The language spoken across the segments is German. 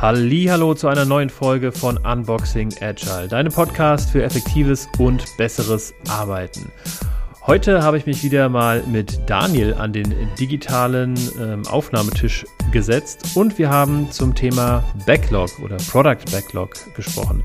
Hallo zu einer neuen Folge von Unboxing Agile, deinem Podcast für effektives und besseres Arbeiten. Heute habe ich mich wieder mal mit Daniel an den digitalen ähm, Aufnahmetisch gesetzt und wir haben zum Thema Backlog oder Product Backlog gesprochen.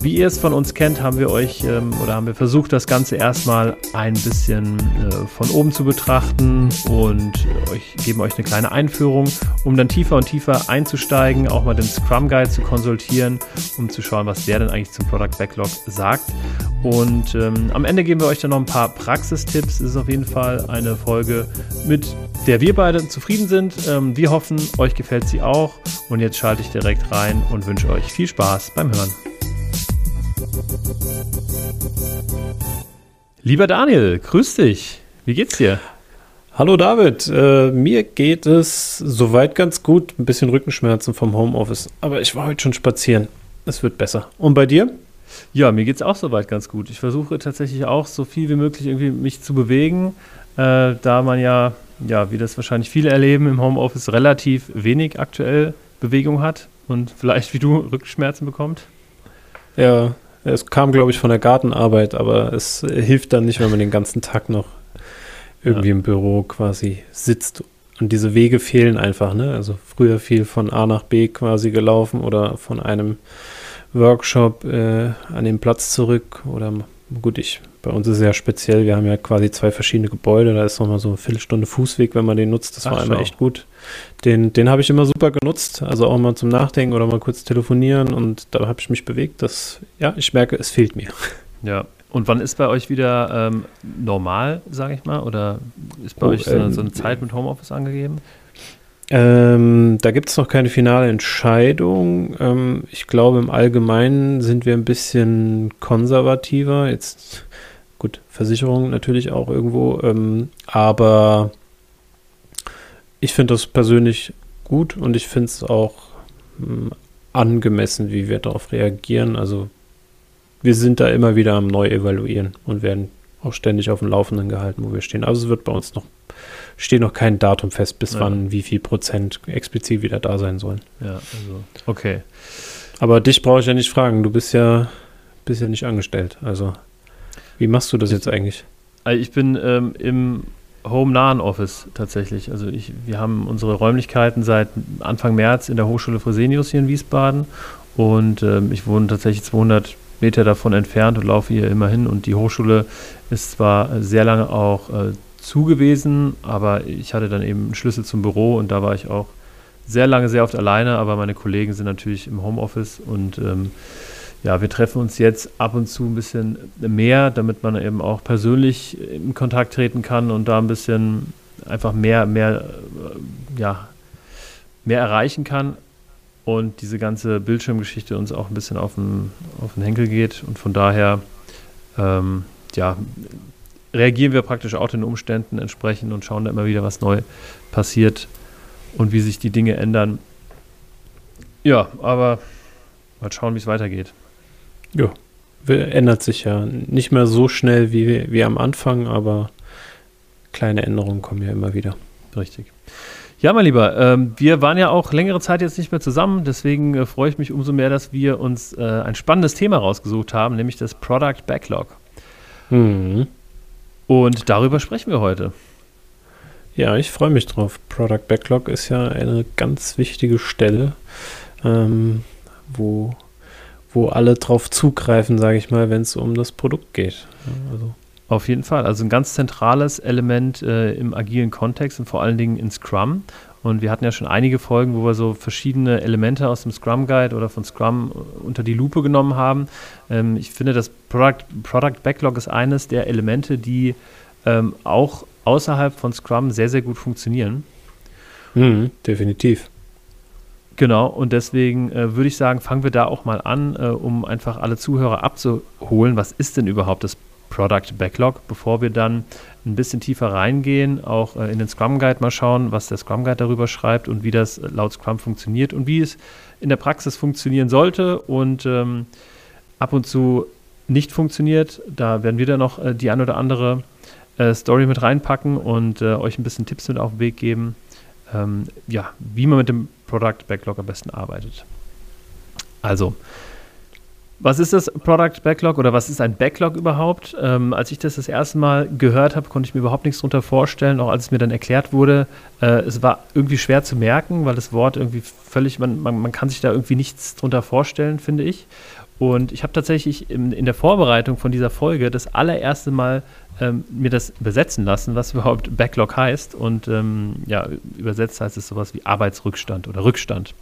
Wie ihr es von uns kennt, haben wir euch ähm, oder haben wir versucht, das Ganze erstmal ein bisschen äh, von oben zu betrachten und euch, geben euch eine kleine Einführung, um dann tiefer und tiefer einzusteigen, auch mal den Scrum Guide zu konsultieren, um zu schauen, was der denn eigentlich zum Product Backlog sagt. Und ähm, am Ende geben wir euch dann noch ein paar Praxistipps. Es ist auf jeden Fall eine Folge mit der wir beide zufrieden sind. Ähm, wir hoffen, euch gefällt sie auch. Und jetzt schalte ich direkt rein und wünsche euch viel Spaß beim Hören. Lieber Daniel, grüß dich. Wie geht's dir? Hallo David, äh, mir geht es soweit ganz gut. Ein bisschen Rückenschmerzen vom Homeoffice, aber ich war heute schon spazieren. Es wird besser. Und bei dir? Ja, mir geht es auch soweit ganz gut. Ich versuche tatsächlich auch so viel wie möglich irgendwie mich zu bewegen, äh, da man ja ja, wie das wahrscheinlich viele erleben, im Homeoffice relativ wenig aktuell Bewegung hat und vielleicht wie du Rückenschmerzen bekommt? Ja, es kam, glaube ich, von der Gartenarbeit, aber es hilft dann nicht, wenn man den ganzen Tag noch irgendwie ja. im Büro quasi sitzt. Und diese Wege fehlen einfach, ne? Also früher viel von A nach B quasi gelaufen oder von einem Workshop äh, an den Platz zurück oder gut, ich bei uns ist es ja speziell, wir haben ja quasi zwei verschiedene Gebäude, da ist nochmal so eine Viertelstunde Fußweg, wenn man den nutzt. Das Ach, war einmal echt gut. Den, den habe ich immer super genutzt, also auch mal zum Nachdenken oder mal kurz telefonieren und da habe ich mich bewegt. Das, ja, ich merke, es fehlt mir. Ja, und wann ist bei euch wieder ähm, normal, sage ich mal? Oder ist bei oh, euch so, ähm, so, eine Zeit mit Homeoffice angegeben? Ähm, da gibt es noch keine finale Entscheidung. Ähm, ich glaube, im Allgemeinen sind wir ein bisschen konservativer. Jetzt Gut, Versicherung natürlich auch irgendwo, ähm, aber ich finde das persönlich gut und ich finde es auch ähm, angemessen, wie wir darauf reagieren. Also wir sind da immer wieder am Neu-Evaluieren und werden auch ständig auf dem Laufenden gehalten, wo wir stehen. Also es wird bei uns noch, steht noch kein Datum fest, bis ja. wann wie viel Prozent explizit wieder da sein sollen. Ja, also, okay. Aber dich brauche ich ja nicht fragen, du bist ja, bist ja nicht angestellt, also wie machst du das jetzt eigentlich? Also ich bin ähm, im home-nahen Office tatsächlich. Also ich, wir haben unsere Räumlichkeiten seit Anfang März in der Hochschule Fresenius hier in Wiesbaden und ähm, ich wohne tatsächlich 200 Meter davon entfernt und laufe hier immer hin und die Hochschule ist zwar sehr lange auch äh, zu gewesen, aber ich hatte dann eben einen Schlüssel zum Büro und da war ich auch sehr lange sehr oft alleine, aber meine Kollegen sind natürlich im Homeoffice und ähm, ja, wir treffen uns jetzt ab und zu ein bisschen mehr, damit man eben auch persönlich in Kontakt treten kann und da ein bisschen einfach mehr, mehr, äh, ja, mehr erreichen kann und diese ganze Bildschirmgeschichte uns auch ein bisschen auf den, auf den Henkel geht und von daher, ähm, ja, reagieren wir praktisch auch den Umständen entsprechend und schauen da immer wieder, was neu passiert und wie sich die Dinge ändern. Ja, aber mal schauen, wie es weitergeht. Ja, ändert sich ja nicht mehr so schnell wie, wie am Anfang, aber kleine Änderungen kommen ja immer wieder. Richtig. Ja, mein Lieber, ähm, wir waren ja auch längere Zeit jetzt nicht mehr zusammen, deswegen äh, freue ich mich umso mehr, dass wir uns äh, ein spannendes Thema rausgesucht haben, nämlich das Product Backlog. Mhm. Und darüber sprechen wir heute. Ja, ich freue mich drauf. Product Backlog ist ja eine ganz wichtige Stelle, ähm, wo wo alle drauf zugreifen, sage ich mal, wenn es um das Produkt geht. also. Auf jeden Fall. Also ein ganz zentrales Element äh, im agilen Kontext und vor allen Dingen in Scrum. Und wir hatten ja schon einige Folgen, wo wir so verschiedene Elemente aus dem Scrum Guide oder von Scrum unter die Lupe genommen haben. Ähm, ich finde, das Product, Product Backlog ist eines der Elemente, die ähm, auch außerhalb von Scrum sehr, sehr gut funktionieren. Mhm, definitiv. Genau, und deswegen äh, würde ich sagen, fangen wir da auch mal an, äh, um einfach alle Zuhörer abzuholen. Was ist denn überhaupt das Product Backlog, bevor wir dann ein bisschen tiefer reingehen, auch äh, in den Scrum Guide mal schauen, was der Scrum Guide darüber schreibt und wie das laut Scrum funktioniert und wie es in der Praxis funktionieren sollte und ähm, ab und zu nicht funktioniert. Da werden wir dann noch äh, die ein oder andere äh, Story mit reinpacken und äh, euch ein bisschen Tipps mit auf den Weg geben, ähm, ja, wie man mit dem Product Backlog am besten arbeitet. Also, was ist das Product Backlog oder was ist ein Backlog überhaupt? Ähm, als ich das das erste Mal gehört habe, konnte ich mir überhaupt nichts darunter vorstellen. Auch als es mir dann erklärt wurde, äh, es war irgendwie schwer zu merken, weil das Wort irgendwie völlig, man, man, man kann sich da irgendwie nichts drunter vorstellen, finde ich. Und ich habe tatsächlich in, in, der Vorbereitung von dieser Folge das allererste Mal ähm, mir das übersetzen lassen, was überhaupt Backlog heißt. Und ähm, ja, übersetzt heißt es sowas wie Arbeitsrückstand oder Rückstand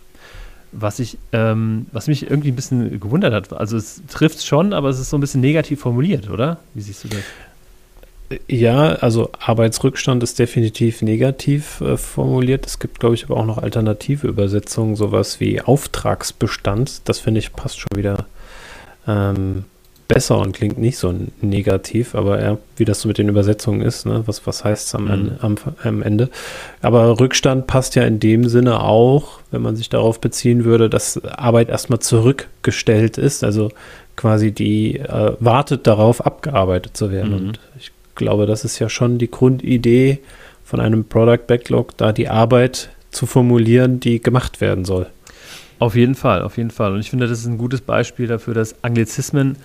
was ich, ähm, was mich irgendwie ein bisschen gewundert hat. Also es trifft schon, aber es ist so ein bisschen negativ formuliert, oder? Wie siehst du das? Ja, also Arbeitsrückstand ist definitiv negativ äh, formuliert. Es gibt, glaube ich, aber auch noch alternative Übersetzungen, sowas wie Auftragsbestand. Das finde ich passt schon wieder ähm, besser und klingt nicht so negativ, aber ja, wie das so mit den Übersetzungen ist, ne? was, was heißt es am, mhm. am, am, Ende. Aber Rückstand passt ja in dem Sinne auch, wenn man sich darauf beziehen würde, dass Arbeit erstmal zurückgestellt ist, also quasi die äh, wartet darauf, abgearbeitet zu werden. Mhm. Und ich glaube, das ist ja schon die Grundidee von einem Product Backlog, da die Arbeit zu formulieren, die gemacht werden soll. Auf jeden Fall, auf jeden Fall. Und ich finde, das ist ein gutes Beispiel dafür, dass Anglizismen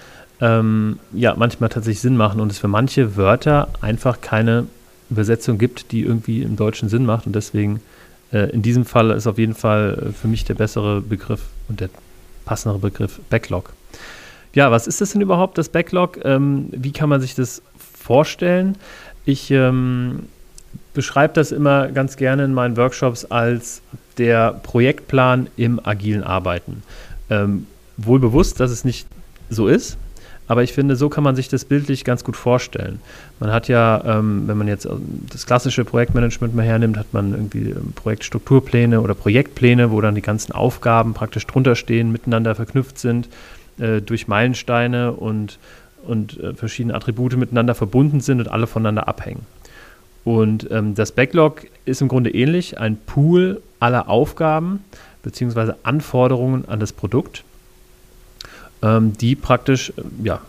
ähm, ja manchmal tatsächlich Sinn machen und es für manche Wörter einfach keine Übersetzung gibt, die irgendwie im Deutschen Sinn macht. Und deswegen äh, in diesem Fall ist auf jeden Fall äh, für mich der bessere Begriff und der passendere Begriff Backlog. Ja, was ist das denn überhaupt, das Backlog? Ähm, wie kann man sich das vorstellen? Ich ähm, beschreibe das immer ganz gerne in meinen Workshops als der Projektplan im agilen Arbeiten. Ähm, wohl bewusst, dass es nicht so ist. Aber ich finde, so kann man sich das bildlich ganz gut vorstellen. Man hat ja, ähm, wenn man jetzt das klassische Projektmanagement mal hernimmt, hat man irgendwie ähm, Projektstrukturpläne oder Projektpläne, wo dann die ganzen Aufgaben praktisch drunter stehen, miteinander verknüpft sind, äh, durch Meilensteine und, und äh, verschiedene Attribute miteinander verbunden sind und alle voneinander abhängen. Und ähm, das Backlog ist im Grunde ähnlich, ein Pool aller Aufgaben bzw. Anforderungen an das Produkt ähm, die praktisch, äh, ja,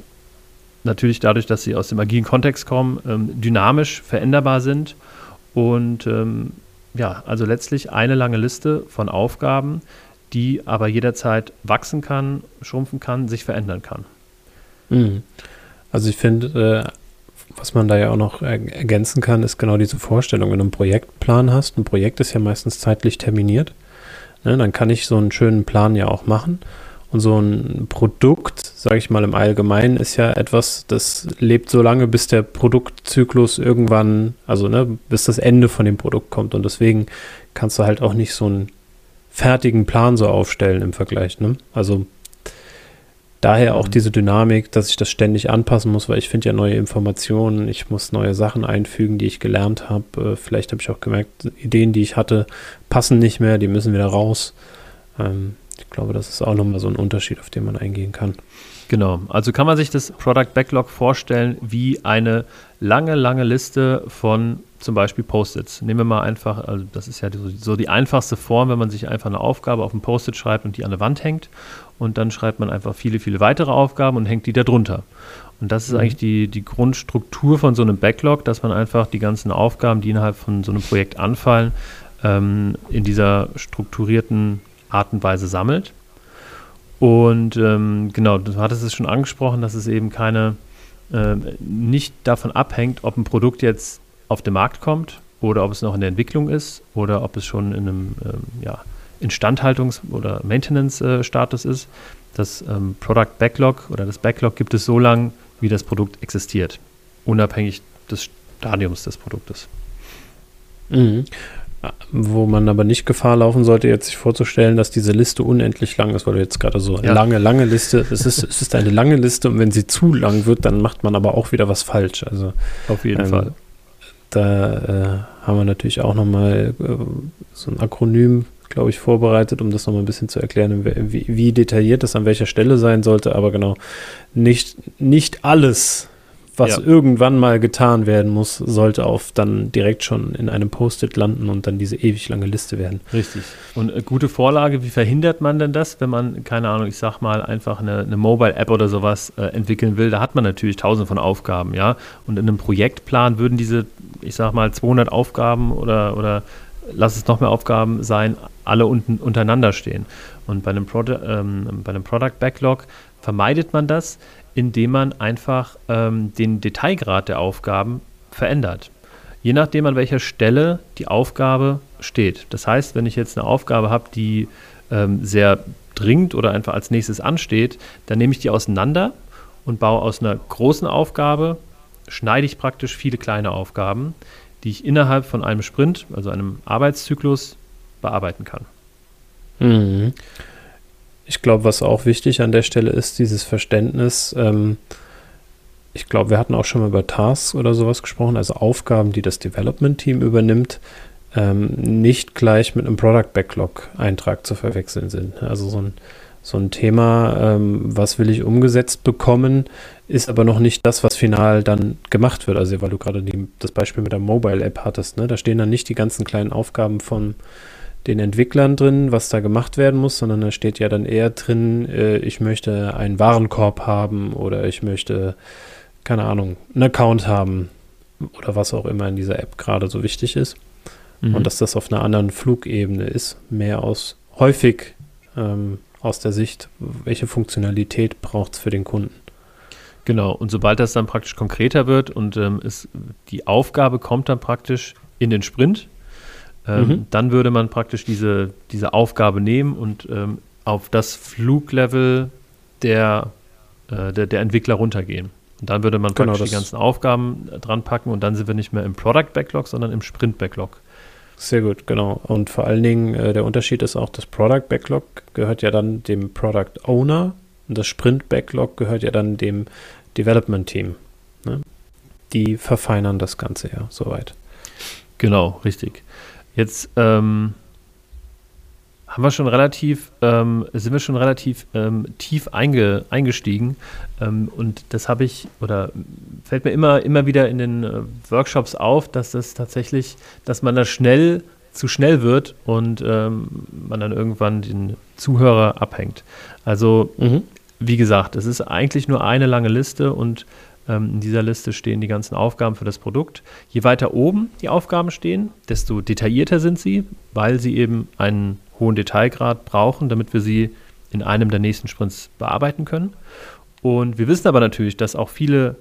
natürlich dadurch, dass sie aus dem agilen Kontext kommen, ähm, dynamisch veränderbar sind und ähm, ja, also letztlich eine lange Liste von Aufgaben, die aber jederzeit wachsen kann, schrumpfen kann, sich verändern kann. Mhm. Also ich finde, äh, was man da ja auch noch ergänzen kann, ist genau diese Vorstellung, wenn du einen Projektplan hast. Ein Projekt ist ja meistens zeitlich terminiert. Ne, dann kann ich so einen schönen Plan ja auch machen. Und so ein Produkt, sage ich mal im Allgemeinen, ist ja etwas, das lebt so lange, bis der Produktzyklus irgendwann, also ne, bis das Ende von dem Produkt kommt. Und deswegen kannst du halt auch nicht so einen fertigen Plan so aufstellen im Vergleich. Ne? Also daher auch mhm. diese Dynamik, dass ich das ständig anpassen muss, weil ich finde ja neue Informationen, ich muss neue Sachen einfügen, die ich gelernt habe. Äh, vielleicht habe ich auch gemerkt, Ideen, die ich hatte, passen nicht mehr, die müssen wieder raus. Ähm, ich glaube, das ist auch nochmal so ein Unterschied, auf den man eingehen kann. Genau, also kann man sich das Product Backlog vorstellen wie eine lange, lange Liste von zum Beispiel Post-its. Nehmen wir mal einfach, also das ist ja so die einfachste Form, wenn man sich einfach eine Aufgabe auf ein Post-it schreibt und die an der Wand hängt und dann schreibt man einfach viele, viele weitere Aufgaben und hängt die da drunter. Und das ist mhm. eigentlich die, die Grundstruktur von so einem Backlog, dass man einfach die ganzen Aufgaben, die innerhalb von so einem Projekt anfallen, ähm, in dieser strukturierten Art und Weise sammelt. Und ähm, genau, du hattest es schon angesprochen, dass es eben keine, äh, nicht davon abhängt, ob ein Produkt jetzt auf den Markt kommt oder ob es noch in der Entwicklung ist oder ob es schon in einem ähm, ja, Instandhaltungs- oder Maintenance-Status ist. Das ähm, Product Backlog oder das Backlog gibt es so lange, wie das Produkt existiert, unabhängig des Stadiums des Produktes. Mhm. Wo man aber nicht Gefahr laufen sollte, jetzt sich vorzustellen, dass diese Liste unendlich lang ist, weil du jetzt gerade so ja. lange, lange Liste, es ist, es ist eine lange Liste und wenn sie zu lang wird, dann macht man aber auch wieder was falsch. Also auf jeden ähm, Fall. Da äh, haben wir natürlich auch nochmal äh, so ein Akronym, glaube ich, vorbereitet, um das nochmal ein bisschen zu erklären, wie, wie detailliert das an welcher Stelle sein sollte. Aber genau, nicht, nicht alles was ja. irgendwann mal getan werden muss, sollte auf dann direkt schon in einem Post-it landen und dann diese ewig lange Liste werden. Richtig. Und äh, gute Vorlage, wie verhindert man denn das, wenn man, keine Ahnung, ich sag mal, einfach eine, eine Mobile-App oder sowas äh, entwickeln will? Da hat man natürlich tausende von Aufgaben, ja. Und in einem Projektplan würden diese, ich sag mal, 200 Aufgaben oder, oder lass es noch mehr Aufgaben sein, alle unten untereinander stehen. Und bei einem, Produ ähm, bei einem Product Backlog vermeidet man das, indem man einfach ähm, den Detailgrad der Aufgaben verändert. Je nachdem, an welcher Stelle die Aufgabe steht. Das heißt, wenn ich jetzt eine Aufgabe habe, die ähm, sehr dringend oder einfach als nächstes ansteht, dann nehme ich die auseinander und baue aus einer großen Aufgabe, schneide ich praktisch viele kleine Aufgaben, die ich innerhalb von einem Sprint, also einem Arbeitszyklus, bearbeiten kann. Mhm. Ich glaube, was auch wichtig an der Stelle ist, dieses Verständnis. Ähm, ich glaube, wir hatten auch schon mal über Tasks oder sowas gesprochen, also Aufgaben, die das Development-Team übernimmt, ähm, nicht gleich mit einem Product Backlog-Eintrag zu verwechseln sind. Also so ein, so ein Thema, ähm, was will ich umgesetzt bekommen, ist aber noch nicht das, was final dann gemacht wird. Also weil du gerade das Beispiel mit der Mobile-App hattest, ne? da stehen dann nicht die ganzen kleinen Aufgaben von den Entwicklern drin, was da gemacht werden muss, sondern da steht ja dann eher drin, äh, ich möchte einen Warenkorb haben oder ich möchte, keine Ahnung, einen Account haben oder was auch immer in dieser App gerade so wichtig ist. Mhm. Und dass das auf einer anderen Flugebene ist, mehr aus häufig ähm, aus der Sicht, welche Funktionalität braucht es für den Kunden. Genau, und sobald das dann praktisch konkreter wird und ähm, ist, die Aufgabe kommt dann praktisch in den Sprint, ähm, mhm. Dann würde man praktisch diese, diese Aufgabe nehmen und ähm, auf das Fluglevel der, äh, der, der, Entwickler runtergehen. Und dann würde man genau, praktisch die ganzen Aufgaben äh, dran packen und dann sind wir nicht mehr im Product Backlog, sondern im Sprint Backlog. Sehr gut, genau. Und vor allen Dingen äh, der Unterschied ist auch, das Product Backlog gehört ja dann dem Product Owner und das Sprint Backlog gehört ja dann dem Development Team. Ne? Die verfeinern das Ganze ja soweit. Genau, richtig. Jetzt ähm, haben wir schon relativ, ähm, sind wir schon relativ ähm, tief einge, eingestiegen. Ähm, und das habe ich, oder fällt mir immer, immer wieder in den äh, Workshops auf, dass das tatsächlich, dass man da schnell zu schnell wird und ähm, man dann irgendwann den Zuhörer abhängt. Also, mhm. wie gesagt, es ist eigentlich nur eine lange Liste und in dieser Liste stehen die ganzen Aufgaben für das Produkt. Je weiter oben die Aufgaben stehen, desto detaillierter sind sie, weil sie eben einen hohen Detailgrad brauchen, damit wir sie in einem der nächsten Sprints bearbeiten können. Und wir wissen aber natürlich, dass auch viele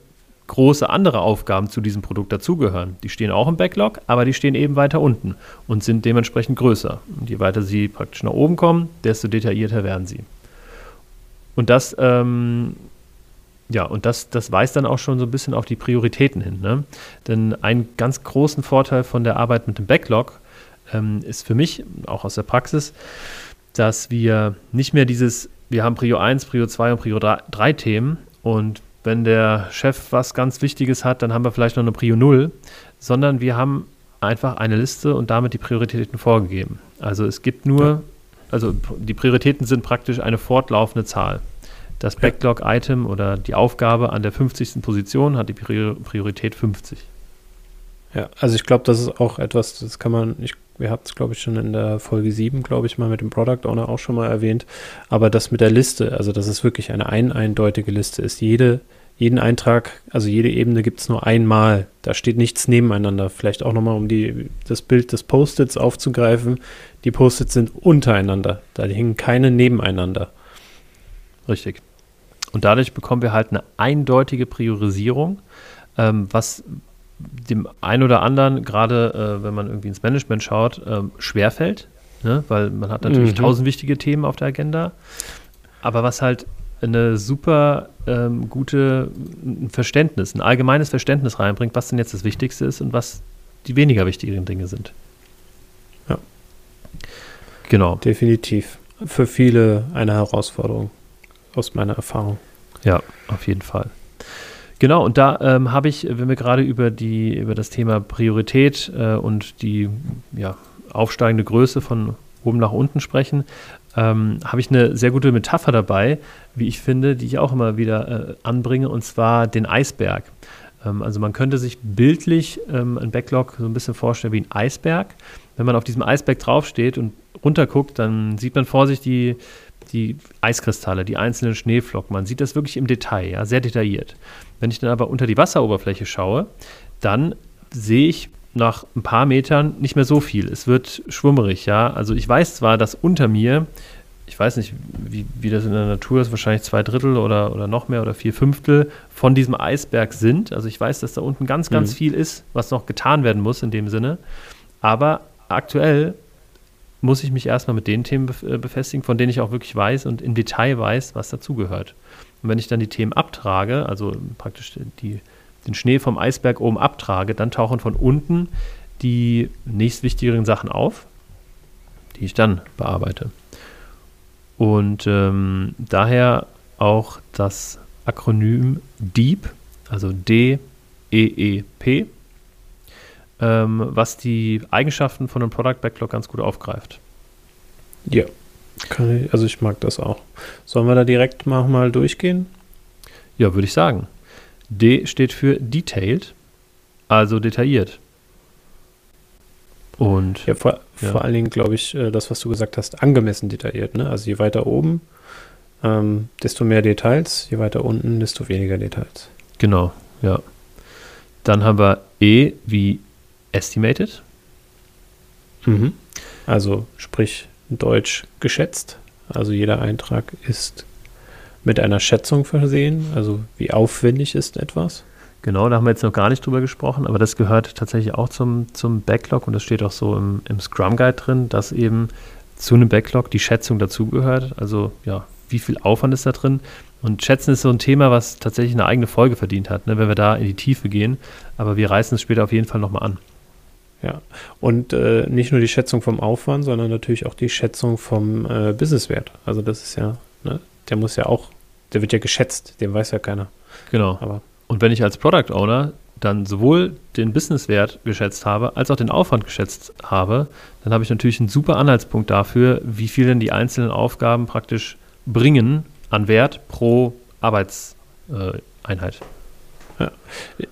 große andere Aufgaben zu diesem Produkt dazugehören. Die stehen auch im Backlog, aber die stehen eben weiter unten und sind dementsprechend größer. Und je weiter sie praktisch nach oben kommen, desto detaillierter werden sie. Und das ähm, ja, und das, das weist dann auch schon so ein bisschen auf die Prioritäten hin. Ne? Denn einen ganz großen Vorteil von der Arbeit mit dem Backlog ähm, ist für mich, auch aus der Praxis, dass wir nicht mehr dieses, wir haben Prio 1, Prio 2 und Prio 3 Themen und wenn der Chef was ganz Wichtiges hat, dann haben wir vielleicht noch eine Prio 0, sondern wir haben einfach eine Liste und damit die Prioritäten vorgegeben. Also es gibt nur, also die Prioritäten sind praktisch eine fortlaufende Zahl. Das Backlog-Item oder die Aufgabe an der 50. Position hat die Priorität 50. Ja, also ich glaube, das ist auch etwas, das kann man, ich, wir hatten es, glaube ich, schon in der Folge 7, glaube ich, mal mit dem Product Owner auch schon mal erwähnt. Aber das mit der Liste, also dass es wirklich eine ein eindeutige Liste ist. Jede, jeden Eintrag, also jede Ebene gibt es nur einmal. Da steht nichts nebeneinander. Vielleicht auch nochmal, um die, das Bild des Post-its aufzugreifen. Die Post-its sind untereinander. Da hängen keine nebeneinander. Richtig. Und dadurch bekommen wir halt eine eindeutige Priorisierung, ähm, was dem einen oder anderen, gerade äh, wenn man irgendwie ins Management schaut, ähm, schwerfällt, ne? weil man hat natürlich mhm. tausend wichtige Themen auf der Agenda, aber was halt eine super ähm, gute ein Verständnis, ein allgemeines Verständnis reinbringt, was denn jetzt das Wichtigste ist und was die weniger wichtigen Dinge sind. Ja. Genau. Definitiv. Für viele eine Herausforderung aus meiner Erfahrung. Ja, auf jeden Fall. Genau, und da ähm, habe ich, wenn wir gerade über die, über das Thema Priorität äh, und die ja, aufsteigende Größe von oben nach unten sprechen, ähm, habe ich eine sehr gute Metapher dabei, wie ich finde, die ich auch immer wieder äh, anbringe, und zwar den Eisberg. Ähm, also man könnte sich bildlich ähm, ein Backlog so ein bisschen vorstellen wie ein Eisberg. Wenn man auf diesem Eisberg draufsteht und runterguckt, dann sieht man vor sich die, die Eiskristalle, die einzelnen Schneeflocken. Man sieht das wirklich im Detail, ja, sehr detailliert. Wenn ich dann aber unter die Wasseroberfläche schaue, dann sehe ich nach ein paar Metern nicht mehr so viel. Es wird schwummerig, ja. Also ich weiß zwar, dass unter mir, ich weiß nicht, wie, wie das in der Natur ist, wahrscheinlich zwei Drittel oder, oder noch mehr oder vier Fünftel von diesem Eisberg sind. Also ich weiß, dass da unten ganz, ganz mhm. viel ist, was noch getan werden muss in dem Sinne. Aber aktuell muss ich mich erstmal mit den Themen äh, befestigen, von denen ich auch wirklich weiß und im Detail weiß, was dazugehört. Und wenn ich dann die Themen abtrage, also praktisch die, den Schnee vom Eisberg oben abtrage, dann tauchen von unten die nächstwichtigeren Sachen auf, die ich dann bearbeite. Und ähm, daher auch das Akronym DEEP, also D-E-E-P, ähm, was die Eigenschaften von einem Product Backlog ganz gut aufgreift. Ja, ich, also ich mag das auch. Sollen wir da direkt mal, mal durchgehen? Ja, würde ich sagen. D steht für detailed, also detailliert. Und ja, vor, ja. vor allen Dingen glaube ich, äh, das, was du gesagt hast, angemessen detailliert. Ne? Also je weiter oben, ähm, desto mehr Details, je weiter unten, desto weniger Details. Genau, ja. Dann haben wir E wie estimated. Mhm. Also sprich Deutsch geschätzt. Also jeder Eintrag ist mit einer Schätzung versehen. Also wie aufwendig ist etwas. Genau, da haben wir jetzt noch gar nicht drüber gesprochen, aber das gehört tatsächlich auch zum, zum Backlog und das steht auch so im, im Scrum Guide drin, dass eben zu einem Backlog die Schätzung dazugehört. Also ja, wie viel Aufwand ist da drin? Und Schätzen ist so ein Thema, was tatsächlich eine eigene Folge verdient hat, ne, wenn wir da in die Tiefe gehen. Aber wir reißen es später auf jeden Fall nochmal an. Ja, und äh, nicht nur die Schätzung vom Aufwand, sondern natürlich auch die Schätzung vom äh, Businesswert. Also das ist ja, ne, der muss ja auch, der wird ja geschätzt, den weiß ja keiner. Genau. Aber und wenn ich als Product Owner dann sowohl den Businesswert geschätzt habe, als auch den Aufwand geschätzt habe, dann habe ich natürlich einen super Anhaltspunkt dafür, wie viel denn die einzelnen Aufgaben praktisch bringen an Wert pro Arbeitseinheit. Ja.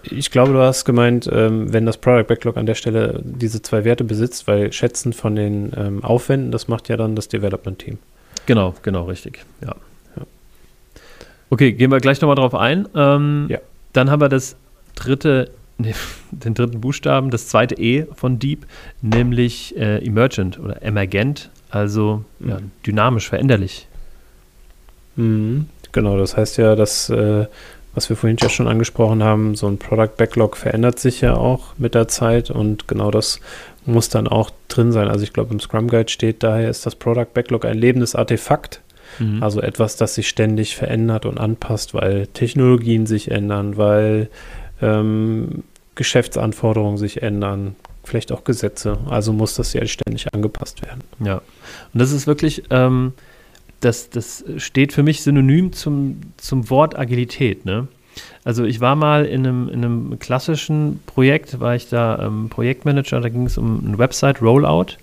Ich glaube, du hast gemeint, ähm, wenn das Product Backlog an der Stelle diese zwei Werte besitzt, weil Schätzen von den ähm, Aufwänden, das macht ja dann das Development Team. Genau, genau, richtig. Ja. ja. Okay, gehen wir gleich nochmal drauf ein. Ähm, ja. Dann haben wir das dritte, nee, den dritten Buchstaben, das zweite E von Deep, nämlich äh, Emergent oder Emergent, also mhm. ja, dynamisch, veränderlich. Mhm. Genau, das heißt ja, dass äh, was wir vorhin ja schon angesprochen haben, so ein Product Backlog verändert sich ja auch mit der Zeit und genau das muss dann auch drin sein. Also ich glaube, im Scrum Guide steht daher ist das Product Backlog ein lebendes Artefakt. Mhm. Also etwas, das sich ständig verändert und anpasst, weil Technologien sich ändern, weil ähm, Geschäftsanforderungen sich ändern, vielleicht auch Gesetze. Also muss das ja ständig angepasst werden. Ja, und das ist wirklich ähm, das, das steht für mich synonym zum, zum Wort Agilität. Ne? Also ich war mal in einem, in einem klassischen Projekt, war ich da ähm, Projektmanager, da ging es um ein Website-Rollout.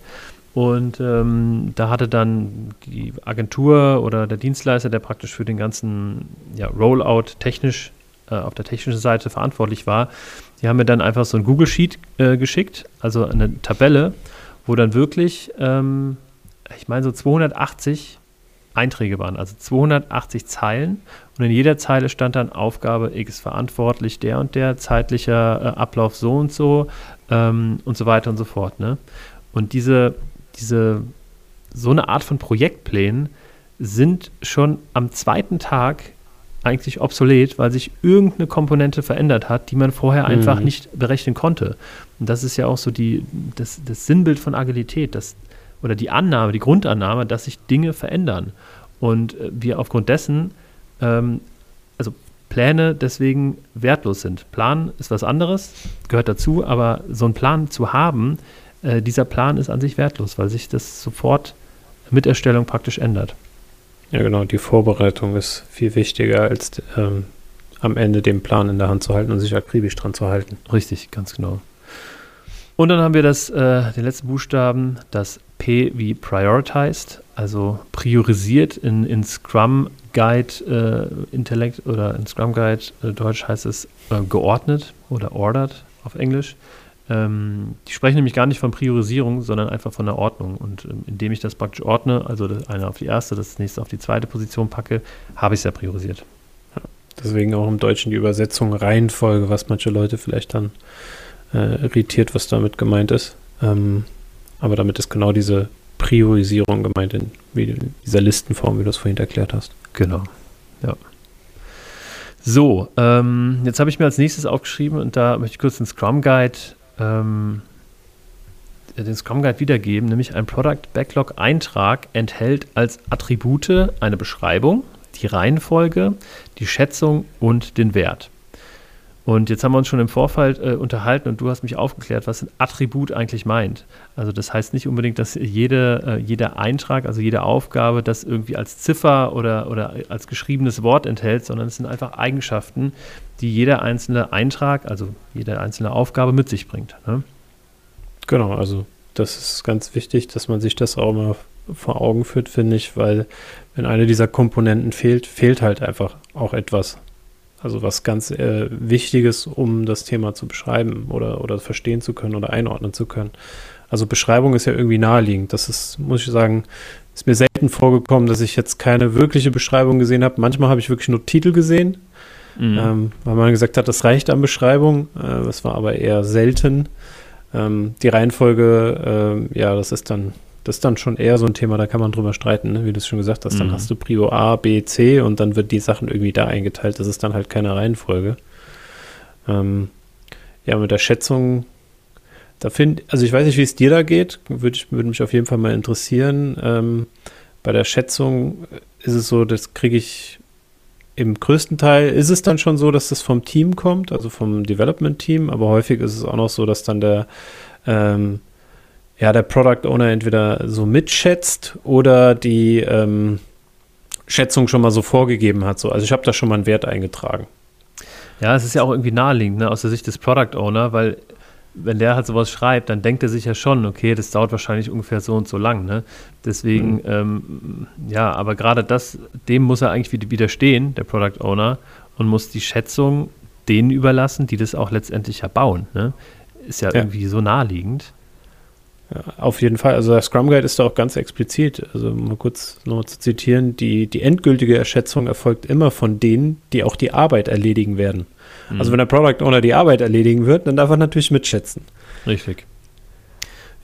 Und ähm, da hatte dann die Agentur oder der Dienstleister, der praktisch für den ganzen ja, Rollout technisch äh, auf der technischen Seite verantwortlich war, die haben mir dann einfach so ein Google Sheet äh, geschickt, also eine Tabelle, wo dann wirklich, ähm, ich meine so 280 Einträge waren, also 280 Zeilen und in jeder Zeile stand dann Aufgabe X verantwortlich, der und der, zeitlicher äh, Ablauf so und so ähm, und so weiter und so fort. Ne? Und diese, diese, so eine Art von Projektplänen sind schon am zweiten Tag eigentlich obsolet, weil sich irgendeine Komponente verändert hat, die man vorher einfach mhm. nicht berechnen konnte. Und das ist ja auch so die, das, das Sinnbild von Agilität, dass oder die Annahme, die Grundannahme, dass sich Dinge verändern und äh, wir aufgrund dessen, ähm, also Pläne deswegen wertlos sind. Plan ist was anderes, gehört dazu, aber so einen Plan zu haben, äh, dieser Plan ist an sich wertlos, weil sich das sofort mit Erstellung praktisch ändert. Ja, genau, die Vorbereitung ist viel wichtiger als ähm, am Ende den Plan in der Hand zu halten und sich akribisch dran zu halten. Richtig, ganz genau. Und dann haben wir das, äh, den letzten Buchstaben, das P wie prioritized, also priorisiert in, in Scrum Guide äh, Intellekt oder in Scrum Guide äh, Deutsch heißt es äh, geordnet oder ordered auf Englisch. Ähm, die sprechen nämlich gar nicht von Priorisierung, sondern einfach von der Ordnung. Und ähm, indem ich das praktisch ordne, also das eine auf die erste, das nächste auf die zweite Position packe, habe ich es ja priorisiert. Deswegen auch im Deutschen die Übersetzung Reihenfolge, was manche Leute vielleicht dann äh, irritiert, was damit gemeint ist. Ähm, aber damit ist genau diese Priorisierung gemeint in, in dieser Listenform, wie du es vorhin erklärt hast. Genau, ja. So, ähm, jetzt habe ich mir als nächstes aufgeschrieben und da möchte ich kurz den Scrum Guide, ähm, den Scrum Guide wiedergeben, nämlich ein Product Backlog Eintrag enthält als Attribute eine Beschreibung, die Reihenfolge, die Schätzung und den Wert. Und jetzt haben wir uns schon im Vorfall äh, unterhalten und du hast mich aufgeklärt, was ein Attribut eigentlich meint. Also das heißt nicht unbedingt, dass jede, äh, jeder Eintrag, also jede Aufgabe das irgendwie als Ziffer oder, oder als geschriebenes Wort enthält, sondern es sind einfach Eigenschaften, die jeder einzelne Eintrag, also jede einzelne Aufgabe mit sich bringt. Ne? Genau, also das ist ganz wichtig, dass man sich das auch mal vor Augen führt, finde ich, weil wenn eine dieser Komponenten fehlt, fehlt halt einfach auch etwas. Also was ganz äh, Wichtiges, um das Thema zu beschreiben oder, oder verstehen zu können oder einordnen zu können. Also Beschreibung ist ja irgendwie naheliegend. Das ist, muss ich sagen, ist mir selten vorgekommen, dass ich jetzt keine wirkliche Beschreibung gesehen habe. Manchmal habe ich wirklich nur Titel gesehen, mhm. ähm, weil man gesagt hat, das reicht an Beschreibung. Äh, das war aber eher selten. Ähm, die Reihenfolge, äh, ja, das ist dann das ist dann schon eher so ein Thema, da kann man drüber streiten, ne? wie du es schon gesagt hast. Mhm. Dann hast du Prio A, B, C und dann wird die Sachen irgendwie da eingeteilt. Das ist dann halt keine Reihenfolge. Ähm, ja, mit der Schätzung, da finde also ich weiß nicht, wie es dir da geht, würde würd mich auf jeden Fall mal interessieren. Ähm, bei der Schätzung ist es so, das kriege ich im größten Teil ist es dann schon so, dass das vom Team kommt, also vom Development-Team, aber häufig ist es auch noch so, dass dann der ähm, ja, der Product Owner entweder so mitschätzt oder die ähm, Schätzung schon mal so vorgegeben hat. So. Also ich habe da schon mal einen Wert eingetragen. Ja, es ist ja auch irgendwie naheliegend, ne, aus der Sicht des Product Owner, weil wenn der halt sowas schreibt, dann denkt er sich ja schon, okay, das dauert wahrscheinlich ungefähr so und so lang. Ne? Deswegen, mhm. ähm, ja, aber gerade das, dem muss er eigentlich widerstehen, der Product Owner, und muss die Schätzung denen überlassen, die das auch letztendlich ja bauen. Ne? Ist ja, ja. irgendwie so naheliegend. Ja, auf jeden Fall. Also der Scrum Guide ist da auch ganz explizit. Also mal kurz noch zu zitieren, die, die endgültige Erschätzung erfolgt immer von denen, die auch die Arbeit erledigen werden. Mhm. Also wenn der Product Owner die Arbeit erledigen wird, dann darf er natürlich mitschätzen. Richtig.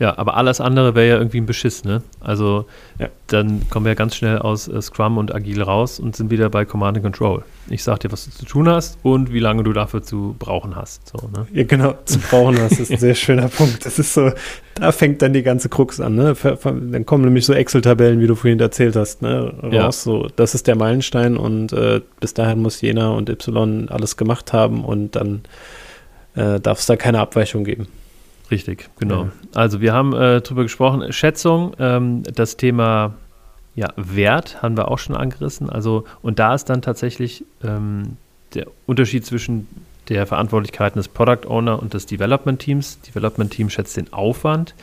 Ja, aber alles andere wäre ja irgendwie ein Beschiss, ne? Also ja. dann kommen wir ganz schnell aus äh, Scrum und Agile raus und sind wieder bei Command and Control. Ich sag dir, was du zu tun hast und wie lange du dafür zu brauchen hast. So, ne? Ja, genau, zu brauchen hast, ist ein sehr schöner Punkt. Das ist so, da fängt dann die ganze Krux an, ne? Dann kommen nämlich so Excel-Tabellen, wie du vorhin erzählt hast, ne? Raus, ja. so, das ist der Meilenstein und äh, bis dahin muss Jena und Y alles gemacht haben und dann äh, darf es da keine Abweichung geben. Richtig, genau. Ja. Also wir haben äh, darüber gesprochen, Schätzung, ähm, das Thema ja, Wert haben wir auch schon angerissen. Also, und da ist dann tatsächlich ähm, der Unterschied zwischen der Verantwortlichkeiten des Product Owner und des Development Teams. Development Team schätzt den Aufwand,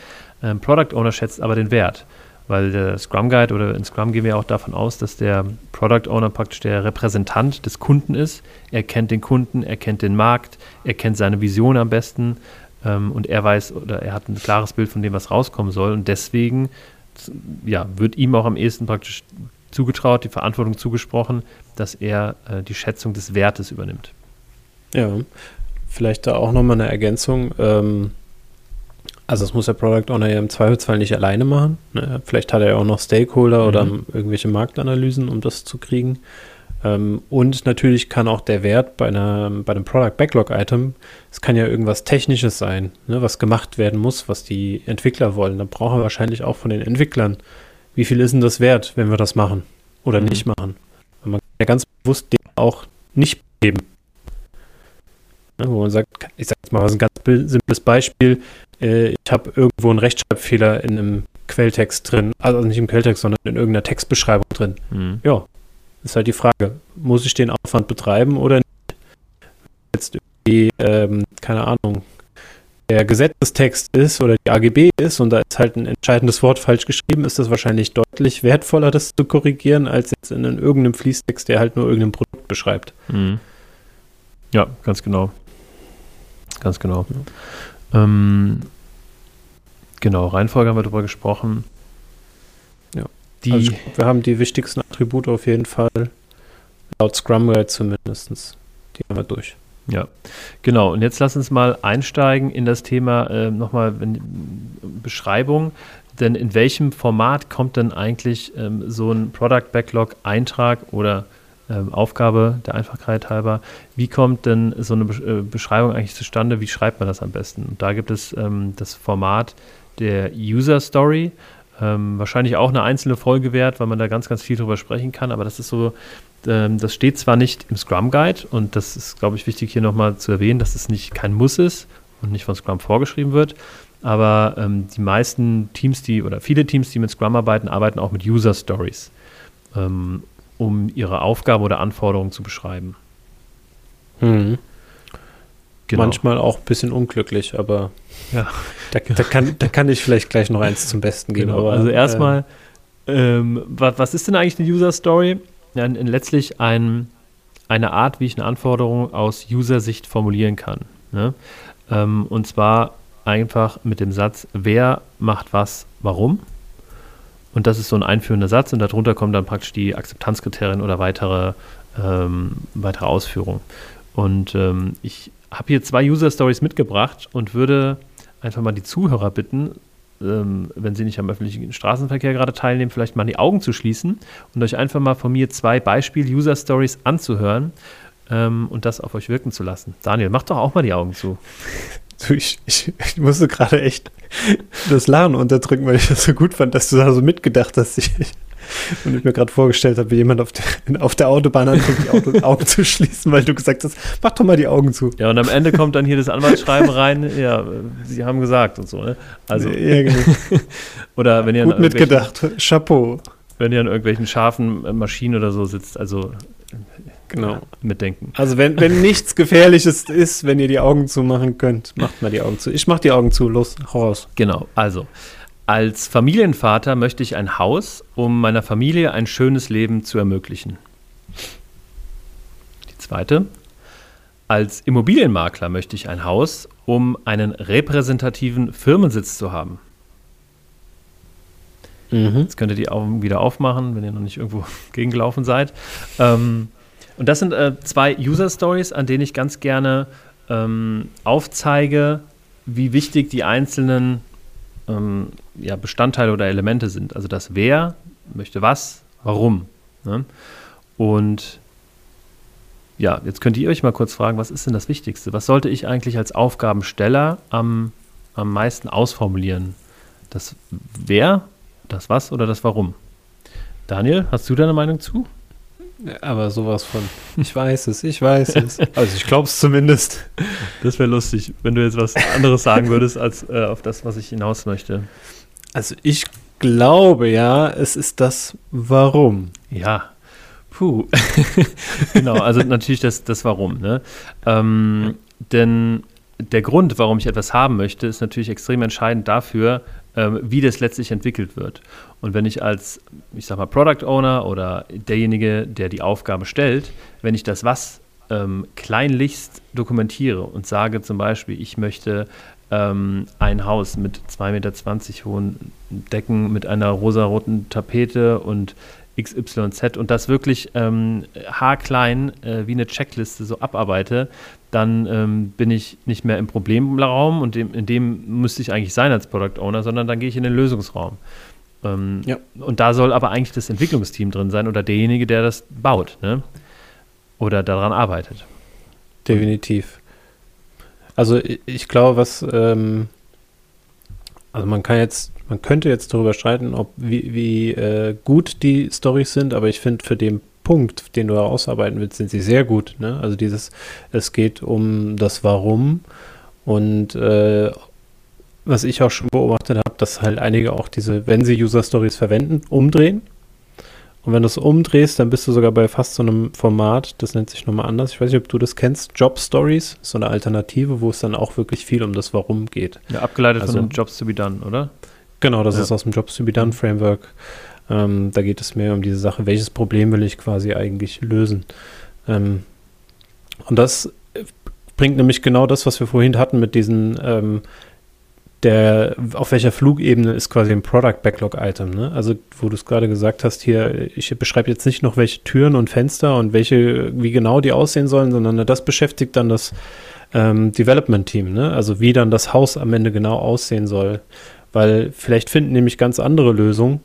ähm, Product Owner schätzt aber den Wert. Weil der Scrum Guide oder in Scrum gehen wir auch davon aus, dass der Product Owner praktisch der Repräsentant des Kunden ist. Er kennt den Kunden, er kennt den Markt, er kennt seine Vision am besten, ähm, und er weiß oder er hat ein klares Bild von dem, was rauskommen soll. Und deswegen ja, wird ihm auch am ehesten praktisch zugetraut, die Verantwortung zugesprochen, dass er äh, die Schätzung des Wertes übernimmt. Ja, vielleicht da auch nochmal eine Ergänzung. Ähm, also das muss der Product Owner ja im Zweifelsfall nicht alleine machen. Ne? Vielleicht hat er ja auch noch Stakeholder mhm. oder irgendwelche Marktanalysen, um das zu kriegen. Ähm, und natürlich kann auch der Wert bei, einer, bei einem Product Backlog Item, es kann ja irgendwas Technisches sein, ne, was gemacht werden muss, was die Entwickler wollen. Da brauchen wir wahrscheinlich auch von den Entwicklern, wie viel ist denn das wert, wenn wir das machen oder mhm. nicht machen. Und man kann ja ganz bewusst den auch nicht geben. Ne, wo man sagt, ich sage jetzt mal was ein ganz simples Beispiel, äh, ich habe irgendwo einen Rechtschreibfehler in einem Quelltext drin, also nicht im Quelltext, sondern in irgendeiner Textbeschreibung drin. Mhm. Ja, ist halt die Frage, muss ich den Aufwand betreiben oder nicht? Jetzt irgendwie, ähm, keine Ahnung, der Gesetzestext ist oder die AGB ist und da ist halt ein entscheidendes Wort falsch geschrieben, ist das wahrscheinlich deutlich wertvoller, das zu korrigieren, als jetzt in irgendeinem Fließtext, der halt nur irgendein Produkt beschreibt. Mhm. Ja, ganz genau. Ganz genau. Ja. Ähm, genau, Reihenfolge haben wir darüber gesprochen. Die, also wir haben die wichtigsten Attribute auf jeden Fall. Laut Scrum Guide zumindest. Die haben wir durch. Ja, genau. Und jetzt lass uns mal einsteigen in das Thema äh, nochmal Beschreibung. Denn in welchem Format kommt denn eigentlich ähm, so ein Product Backlog Eintrag oder ähm, Aufgabe der Einfachheit halber? Wie kommt denn so eine äh, Beschreibung eigentlich zustande? Wie schreibt man das am besten? Und da gibt es ähm, das Format der User Story. Ähm, wahrscheinlich auch eine einzelne Folge wert, weil man da ganz, ganz viel drüber sprechen kann. Aber das ist so ähm, das steht zwar nicht im Scrum Guide und das ist, glaube ich, wichtig hier nochmal zu erwähnen, dass es nicht kein Muss ist und nicht von Scrum vorgeschrieben wird. Aber ähm, die meisten Teams, die oder viele Teams, die mit Scrum arbeiten, arbeiten auch mit User Stories, ähm, um ihre Aufgabe oder Anforderungen zu beschreiben. Mhm. Genau. Manchmal auch ein bisschen unglücklich, aber ja. da, da, kann, da kann ich vielleicht gleich noch eins zum Besten geben. Genau. Aber, also erstmal, äh, ähm, was, was ist denn eigentlich eine User Story? ja, letztlich ein, eine Art, wie ich eine Anforderung aus User-Sicht formulieren kann. Ne? Ähm, und zwar einfach mit dem Satz, wer macht was, warum. Und das ist so ein einführender Satz und darunter kommen dann praktisch die Akzeptanzkriterien oder weitere, ähm, weitere Ausführungen. Und ähm, ich habe hier zwei User Stories mitgebracht und würde einfach mal die Zuhörer bitten, ähm, wenn Sie nicht am öffentlichen Straßenverkehr gerade teilnehmen, vielleicht mal die Augen zu schließen und euch einfach mal von mir zwei Beispiel-User-Stories anzuhören ähm, und das auf euch wirken zu lassen. Daniel, mach doch auch mal die Augen zu. Ich, ich, ich musste gerade echt das Lachen unterdrücken, weil ich das so gut fand, dass du da so mitgedacht hast. Ich, und ich mir gerade vorgestellt habe, wie jemand auf der, auf der Autobahn anfängt, die Auto, Augen zu schließen, weil du gesagt hast, mach doch mal die Augen zu. Ja, und am Ende kommt dann hier das Anwaltsschreiben rein, ja, sie haben gesagt und so, ne? Also, ja, genau. oder wenn ihr Gut mitgedacht, Chapeau. Wenn ihr an irgendwelchen scharfen Maschinen oder so sitzt, also Genau. Mitdenken. Also wenn, wenn nichts Gefährliches ist, wenn ihr die Augen zumachen könnt, macht mal die Augen zu. Ich mach die Augen zu, los, raus. Genau, also als Familienvater möchte ich ein Haus, um meiner Familie ein schönes Leben zu ermöglichen. Die zweite. Als Immobilienmakler möchte ich ein Haus, um einen repräsentativen Firmensitz zu haben. Mhm. Jetzt könnt ihr die Augen wieder aufmachen, wenn ihr noch nicht irgendwo gegengelaufen seid. Ähm, und das sind äh, zwei User Stories, an denen ich ganz gerne ähm, aufzeige, wie wichtig die einzelnen ähm, ja, Bestandteile oder Elemente sind. Also das Wer möchte was, warum. Ne? Und ja, jetzt könnt ihr euch mal kurz fragen, was ist denn das Wichtigste? Was sollte ich eigentlich als Aufgabensteller am, am meisten ausformulieren? Das Wer, das Was oder das Warum? Daniel, hast du deine Meinung zu? Aber sowas von, ich weiß es, ich weiß es. Also ich glaube es zumindest. Das wäre lustig, wenn du jetzt was anderes sagen würdest, als äh, auf das, was ich hinaus möchte. Also ich glaube ja, es ist das Warum. Ja. Puh. genau, also natürlich das, das Warum. Ne? Ähm, denn der Grund, warum ich etwas haben möchte, ist natürlich extrem entscheidend dafür, ähm, wie das letztlich entwickelt wird. Und wenn ich als, ich sag mal, Product Owner oder derjenige, der die Aufgabe stellt, wenn ich das was ähm, kleinlichst dokumentiere und sage zum Beispiel, ich möchte ähm, ein Haus mit 2,20 Meter hohen Decken mit einer rosaroten Tapete und XYZ und das wirklich ähm, haarklein äh, wie eine Checkliste so abarbeite, dann ähm, bin ich nicht mehr im Problemraum und dem, in dem müsste ich eigentlich sein als Product Owner, sondern dann gehe ich in den Lösungsraum. Ähm, ja. Und da soll aber eigentlich das Entwicklungsteam drin sein oder derjenige, der das baut ne? oder daran arbeitet. Definitiv. Also ich glaube, was ähm, also man kann jetzt, man könnte jetzt darüber streiten, ob wie, wie äh, gut die Storys sind, aber ich finde für den Punkt, den du ausarbeiten willst, sind sie sehr gut. Ne? Also dieses, es geht um das Warum und äh, was ich auch schon beobachtet habe, dass halt einige auch diese, wenn sie User Stories verwenden, umdrehen Und wenn du es umdrehst, dann bist du sogar bei fast so einem Format, das nennt sich nochmal anders. Ich weiß nicht, ob du das kennst. Job Stories, so eine Alternative, wo es dann auch wirklich viel um das Warum geht. Ja, abgeleitet also, von den Jobs to be done, oder? Genau, das ja. ist aus dem Jobs to be done Framework. Ähm, da geht es mehr um diese Sache, welches Problem will ich quasi eigentlich lösen. Ähm, und das bringt nämlich genau das, was wir vorhin hatten mit diesen ähm, der, auf welcher Flugebene ist quasi ein Product Backlog Item, ne? Also, wo du es gerade gesagt hast, hier, ich beschreibe jetzt nicht noch welche Türen und Fenster und welche, wie genau die aussehen sollen, sondern das beschäftigt dann das ähm, Development Team, ne? Also, wie dann das Haus am Ende genau aussehen soll. Weil vielleicht finden nämlich ganz andere Lösungen,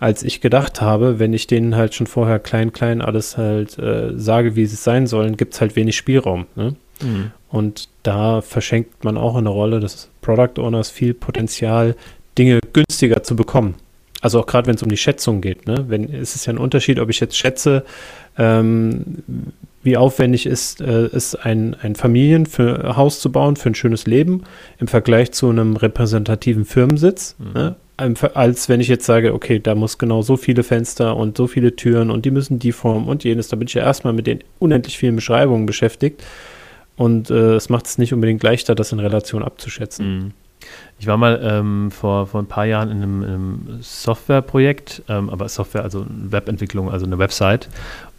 als ich gedacht habe. Wenn ich denen halt schon vorher klein, klein alles halt äh, sage, wie sie sein sollen, gibt es halt wenig Spielraum, ne? Mhm. Und da verschenkt man auch eine Rolle des Product Owners viel Potenzial, Dinge günstiger zu bekommen. Also auch gerade wenn es um die Schätzung geht. Ne? Wenn, es ist ja ein Unterschied, ob ich jetzt schätze, ähm, wie aufwendig ist äh, es, ein, ein Familienhaus zu bauen für ein schönes Leben im Vergleich zu einem repräsentativen Firmensitz. Mhm. Ne? Als wenn ich jetzt sage, okay, da muss genau so viele Fenster und so viele Türen und die müssen die Form und jenes. Da bin ich ja erstmal mit den unendlich vielen Beschreibungen beschäftigt. Und äh, es macht es nicht unbedingt leichter, das in Relation abzuschätzen. Mhm. Ich war mal ähm, vor, vor ein paar Jahren in einem, einem Softwareprojekt, ähm, aber Software, also Webentwicklung, also eine Website.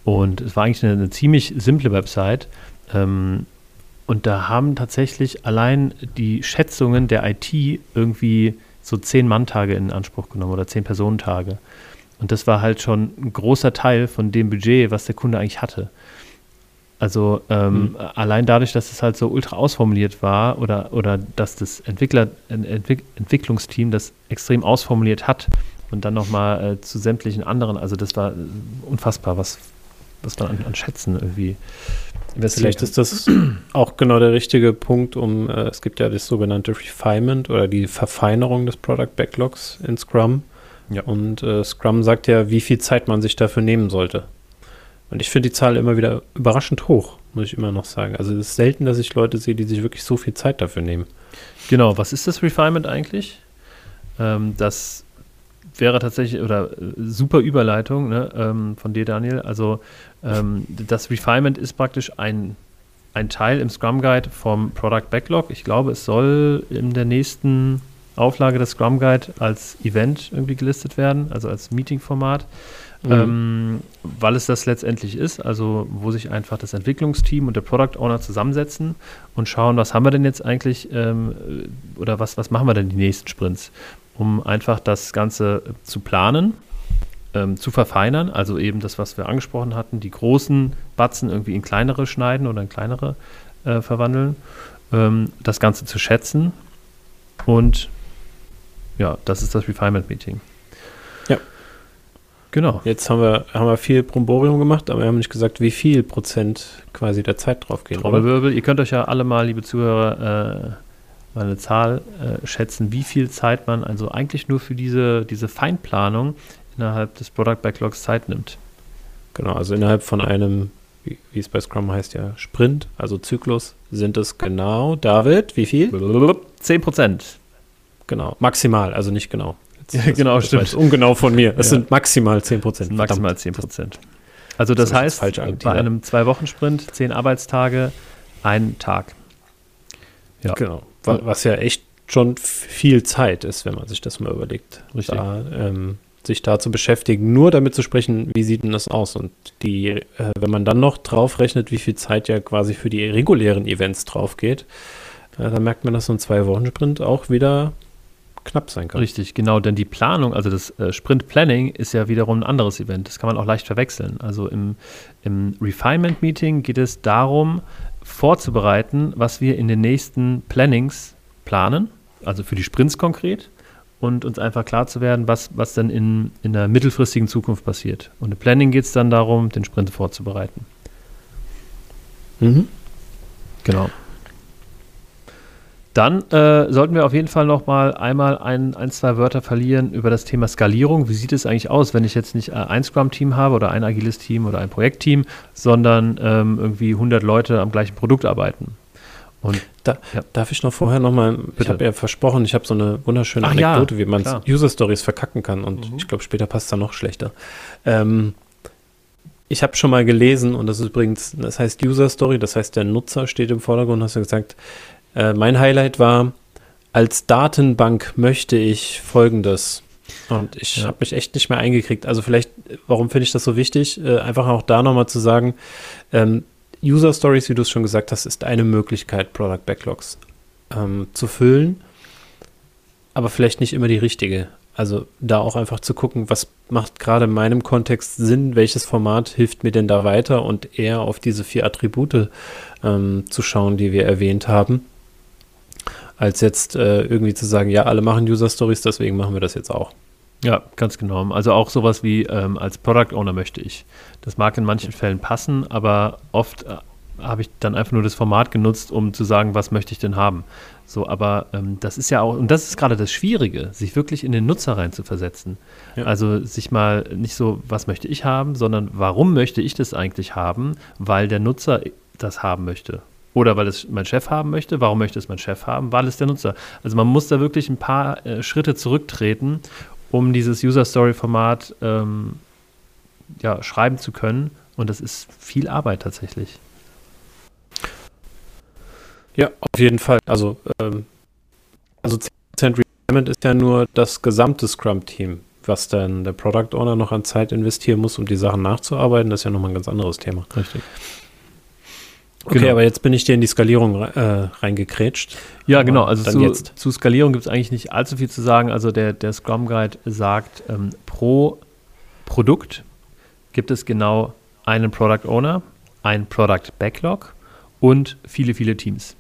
Und es war eigentlich eine, eine ziemlich simple Website. Ähm, und da haben tatsächlich allein die Schätzungen der IT irgendwie so zehn Manntage in Anspruch genommen oder zehn Personentage. Und das war halt schon ein großer Teil von dem Budget, was der Kunde eigentlich hatte. Also ähm, mhm. allein dadurch, dass es halt so ultra ausformuliert war oder, oder dass das Entwickler, Entwick Entwicklungsteam das extrem ausformuliert hat und dann nochmal äh, zu sämtlichen anderen, also das war äh, unfassbar, was, was man an, an Schätzen irgendwie Vielleicht ist das auch genau der richtige Punkt, um, äh, es gibt ja das sogenannte Refinement oder die Verfeinerung des Product Backlogs in Scrum. Ja. Und äh, Scrum sagt ja, wie viel Zeit man sich dafür nehmen sollte. Und ich finde die Zahl immer wieder überraschend hoch, muss ich immer noch sagen. Also es ist selten, dass ich Leute sehe, die sich wirklich so viel Zeit dafür nehmen. Genau, was ist das Refinement eigentlich? Ähm, das wäre tatsächlich, oder äh, super Überleitung ne, ähm, von dir, Daniel. Also ähm, das Refinement ist praktisch ein, ein Teil im Scrum Guide vom Product Backlog. Ich glaube, es soll in der nächsten Auflage des Scrum Guide als Event irgendwie gelistet werden, also als Meeting-Format. Mhm. Ähm, weil es das letztendlich ist, also wo sich einfach das Entwicklungsteam und der Product Owner zusammensetzen und schauen, was haben wir denn jetzt eigentlich ähm, oder was, was machen wir denn die nächsten Sprints, um einfach das Ganze zu planen, ähm, zu verfeinern, also eben das, was wir angesprochen hatten, die großen Batzen irgendwie in kleinere schneiden oder in kleinere äh, verwandeln, ähm, das Ganze zu schätzen und ja, das ist das Refinement Meeting. Genau. Jetzt haben wir, haben wir viel Bromborium gemacht, aber wir haben nicht gesagt, wie viel Prozent quasi der Zeit drauf gehen. Trommelwirbel. Ihr könnt euch ja alle mal, liebe Zuhörer, äh, mal eine Zahl äh, schätzen, wie viel Zeit man also eigentlich nur für diese, diese Feinplanung innerhalb des Product Backlogs Zeit nimmt. Genau, also innerhalb von einem, wie, wie es bei Scrum heißt ja, Sprint, also Zyklus, sind es genau, David, wie viel? 10 Prozent. Genau, maximal, also nicht genau. Ja, genau, das stimmt. ungenau von mir. Es ja. sind maximal 10 Prozent. Maximal 10 Prozent. Also das, das heißt, bei einem Zwei-Wochen-Sprint, zehn Arbeitstage, ein Tag. Ja. Genau. Was ja echt schon viel Zeit ist, wenn man sich das mal überlegt. Richtig. Da, ähm, sich da zu beschäftigen, nur damit zu sprechen, wie sieht denn das aus? Und die, äh, wenn man dann noch draufrechnet, wie viel Zeit ja quasi für die regulären Events drauf geht, äh, dann merkt man, dass so ein Zwei-Wochen-Sprint auch wieder knapp sein kann. Richtig, genau, denn die Planung, also das äh, Sprint Planning ist ja wiederum ein anderes Event. Das kann man auch leicht verwechseln. Also im, im Refinement Meeting geht es darum, vorzubereiten, was wir in den nächsten Plannings planen, also für die Sprints konkret, und uns einfach klar zu werden, was, was dann in, in der mittelfristigen Zukunft passiert. Und im Planning geht es dann darum, den Sprint vorzubereiten. Mhm. Genau. Dann äh, sollten wir auf jeden Fall noch mal einmal ein, ein, zwei Wörter verlieren über das Thema Skalierung. Wie sieht es eigentlich aus, wenn ich jetzt nicht äh, ein Scrum-Team habe oder ein agiles Team oder ein Projektteam, sondern ähm, irgendwie 100 Leute am gleichen Produkt arbeiten? Und da, ja. darf ich noch vorher noch mal, Bitte. ich habe ja versprochen, ich habe so eine wunderschöne Ach, Anekdote, ja, wie man User Stories verkacken kann und mhm. ich glaube, später passt es dann noch schlechter. Ähm, ich habe schon mal gelesen, und das ist übrigens, das heißt User Story, das heißt, der Nutzer steht im Vordergrund, hast du gesagt, äh, mein Highlight war, als Datenbank möchte ich folgendes. Und ich ja. habe mich echt nicht mehr eingekriegt. Also vielleicht, warum finde ich das so wichtig? Äh, einfach auch da nochmal zu sagen, ähm, User Stories, wie du es schon gesagt hast, ist eine Möglichkeit, Product Backlogs ähm, zu füllen, aber vielleicht nicht immer die richtige. Also da auch einfach zu gucken, was macht gerade in meinem Kontext Sinn, welches Format hilft mir denn da weiter und eher auf diese vier Attribute ähm, zu schauen, die wir erwähnt haben, als jetzt äh, irgendwie zu sagen, ja, alle machen User Stories, deswegen machen wir das jetzt auch. Ja, ganz genau. Also auch sowas wie ähm, als Product Owner möchte ich. Das mag in manchen Fällen passen, aber oft äh, habe ich dann einfach nur das Format genutzt, um zu sagen, was möchte ich denn haben. So, aber ähm, das ist ja auch, und das ist gerade das Schwierige, sich wirklich in den Nutzer rein zu versetzen. Ja. Also sich mal nicht so, was möchte ich haben, sondern warum möchte ich das eigentlich haben, weil der Nutzer das haben möchte. Oder weil es mein Chef haben möchte. Warum möchte es mein Chef haben? Weil es der Nutzer. Also man muss da wirklich ein paar äh, Schritte zurücktreten, um dieses User Story Format ähm, ja, schreiben zu können. Und das ist viel Arbeit tatsächlich. Ja, auf jeden Fall. Also, ähm, also 10% Retirement ist ja nur das gesamte Scrum-Team. Was dann der Product Owner noch an Zeit investieren muss, um die Sachen nachzuarbeiten, das ist ja nochmal ein ganz anderes Thema. Richtig. Okay, genau. aber jetzt bin ich dir in die Skalierung äh, reingekrätscht. Ja, genau. Also zu, zu, Skalierung gibt es eigentlich nicht allzu viel zu sagen. Also der, der Scrum Guide sagt, ähm, pro Produkt gibt es genau einen Product Owner, ein Product Backlog und viele, viele Teams.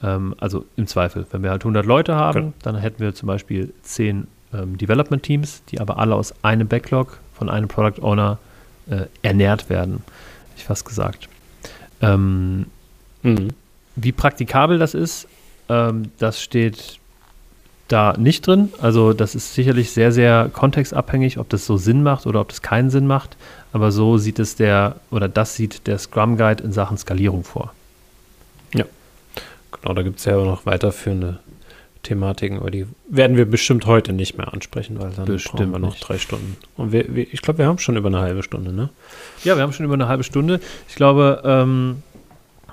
Ähm, also im Zweifel, wenn wir halt 100 Leute haben, okay. dann hätten wir zum Beispiel 10 ähm, Development Teams, die aber alle aus einem Backlog von einem Product Owner äh, ernährt werden. Ich fast gesagt. Ähm, mhm. Wie praktikabel das ist, ähm, das steht da nicht drin. Also das ist sicherlich sehr, sehr kontextabhängig, ob das so Sinn macht oder ob das keinen Sinn macht. Aber so sieht es der, oder das sieht der Scrum Guide in Sachen Skalierung vor. Ja. Genau, da gibt es ja auch noch weiterführende Thematiken, aber die werden wir bestimmt heute nicht mehr ansprechen, weil dann bestimmt brauchen wir noch nicht. drei Stunden. Und wir, wir, ich glaube, wir haben schon über eine halbe Stunde, ne? Ja, wir haben schon über eine halbe Stunde. Ich glaube, ähm,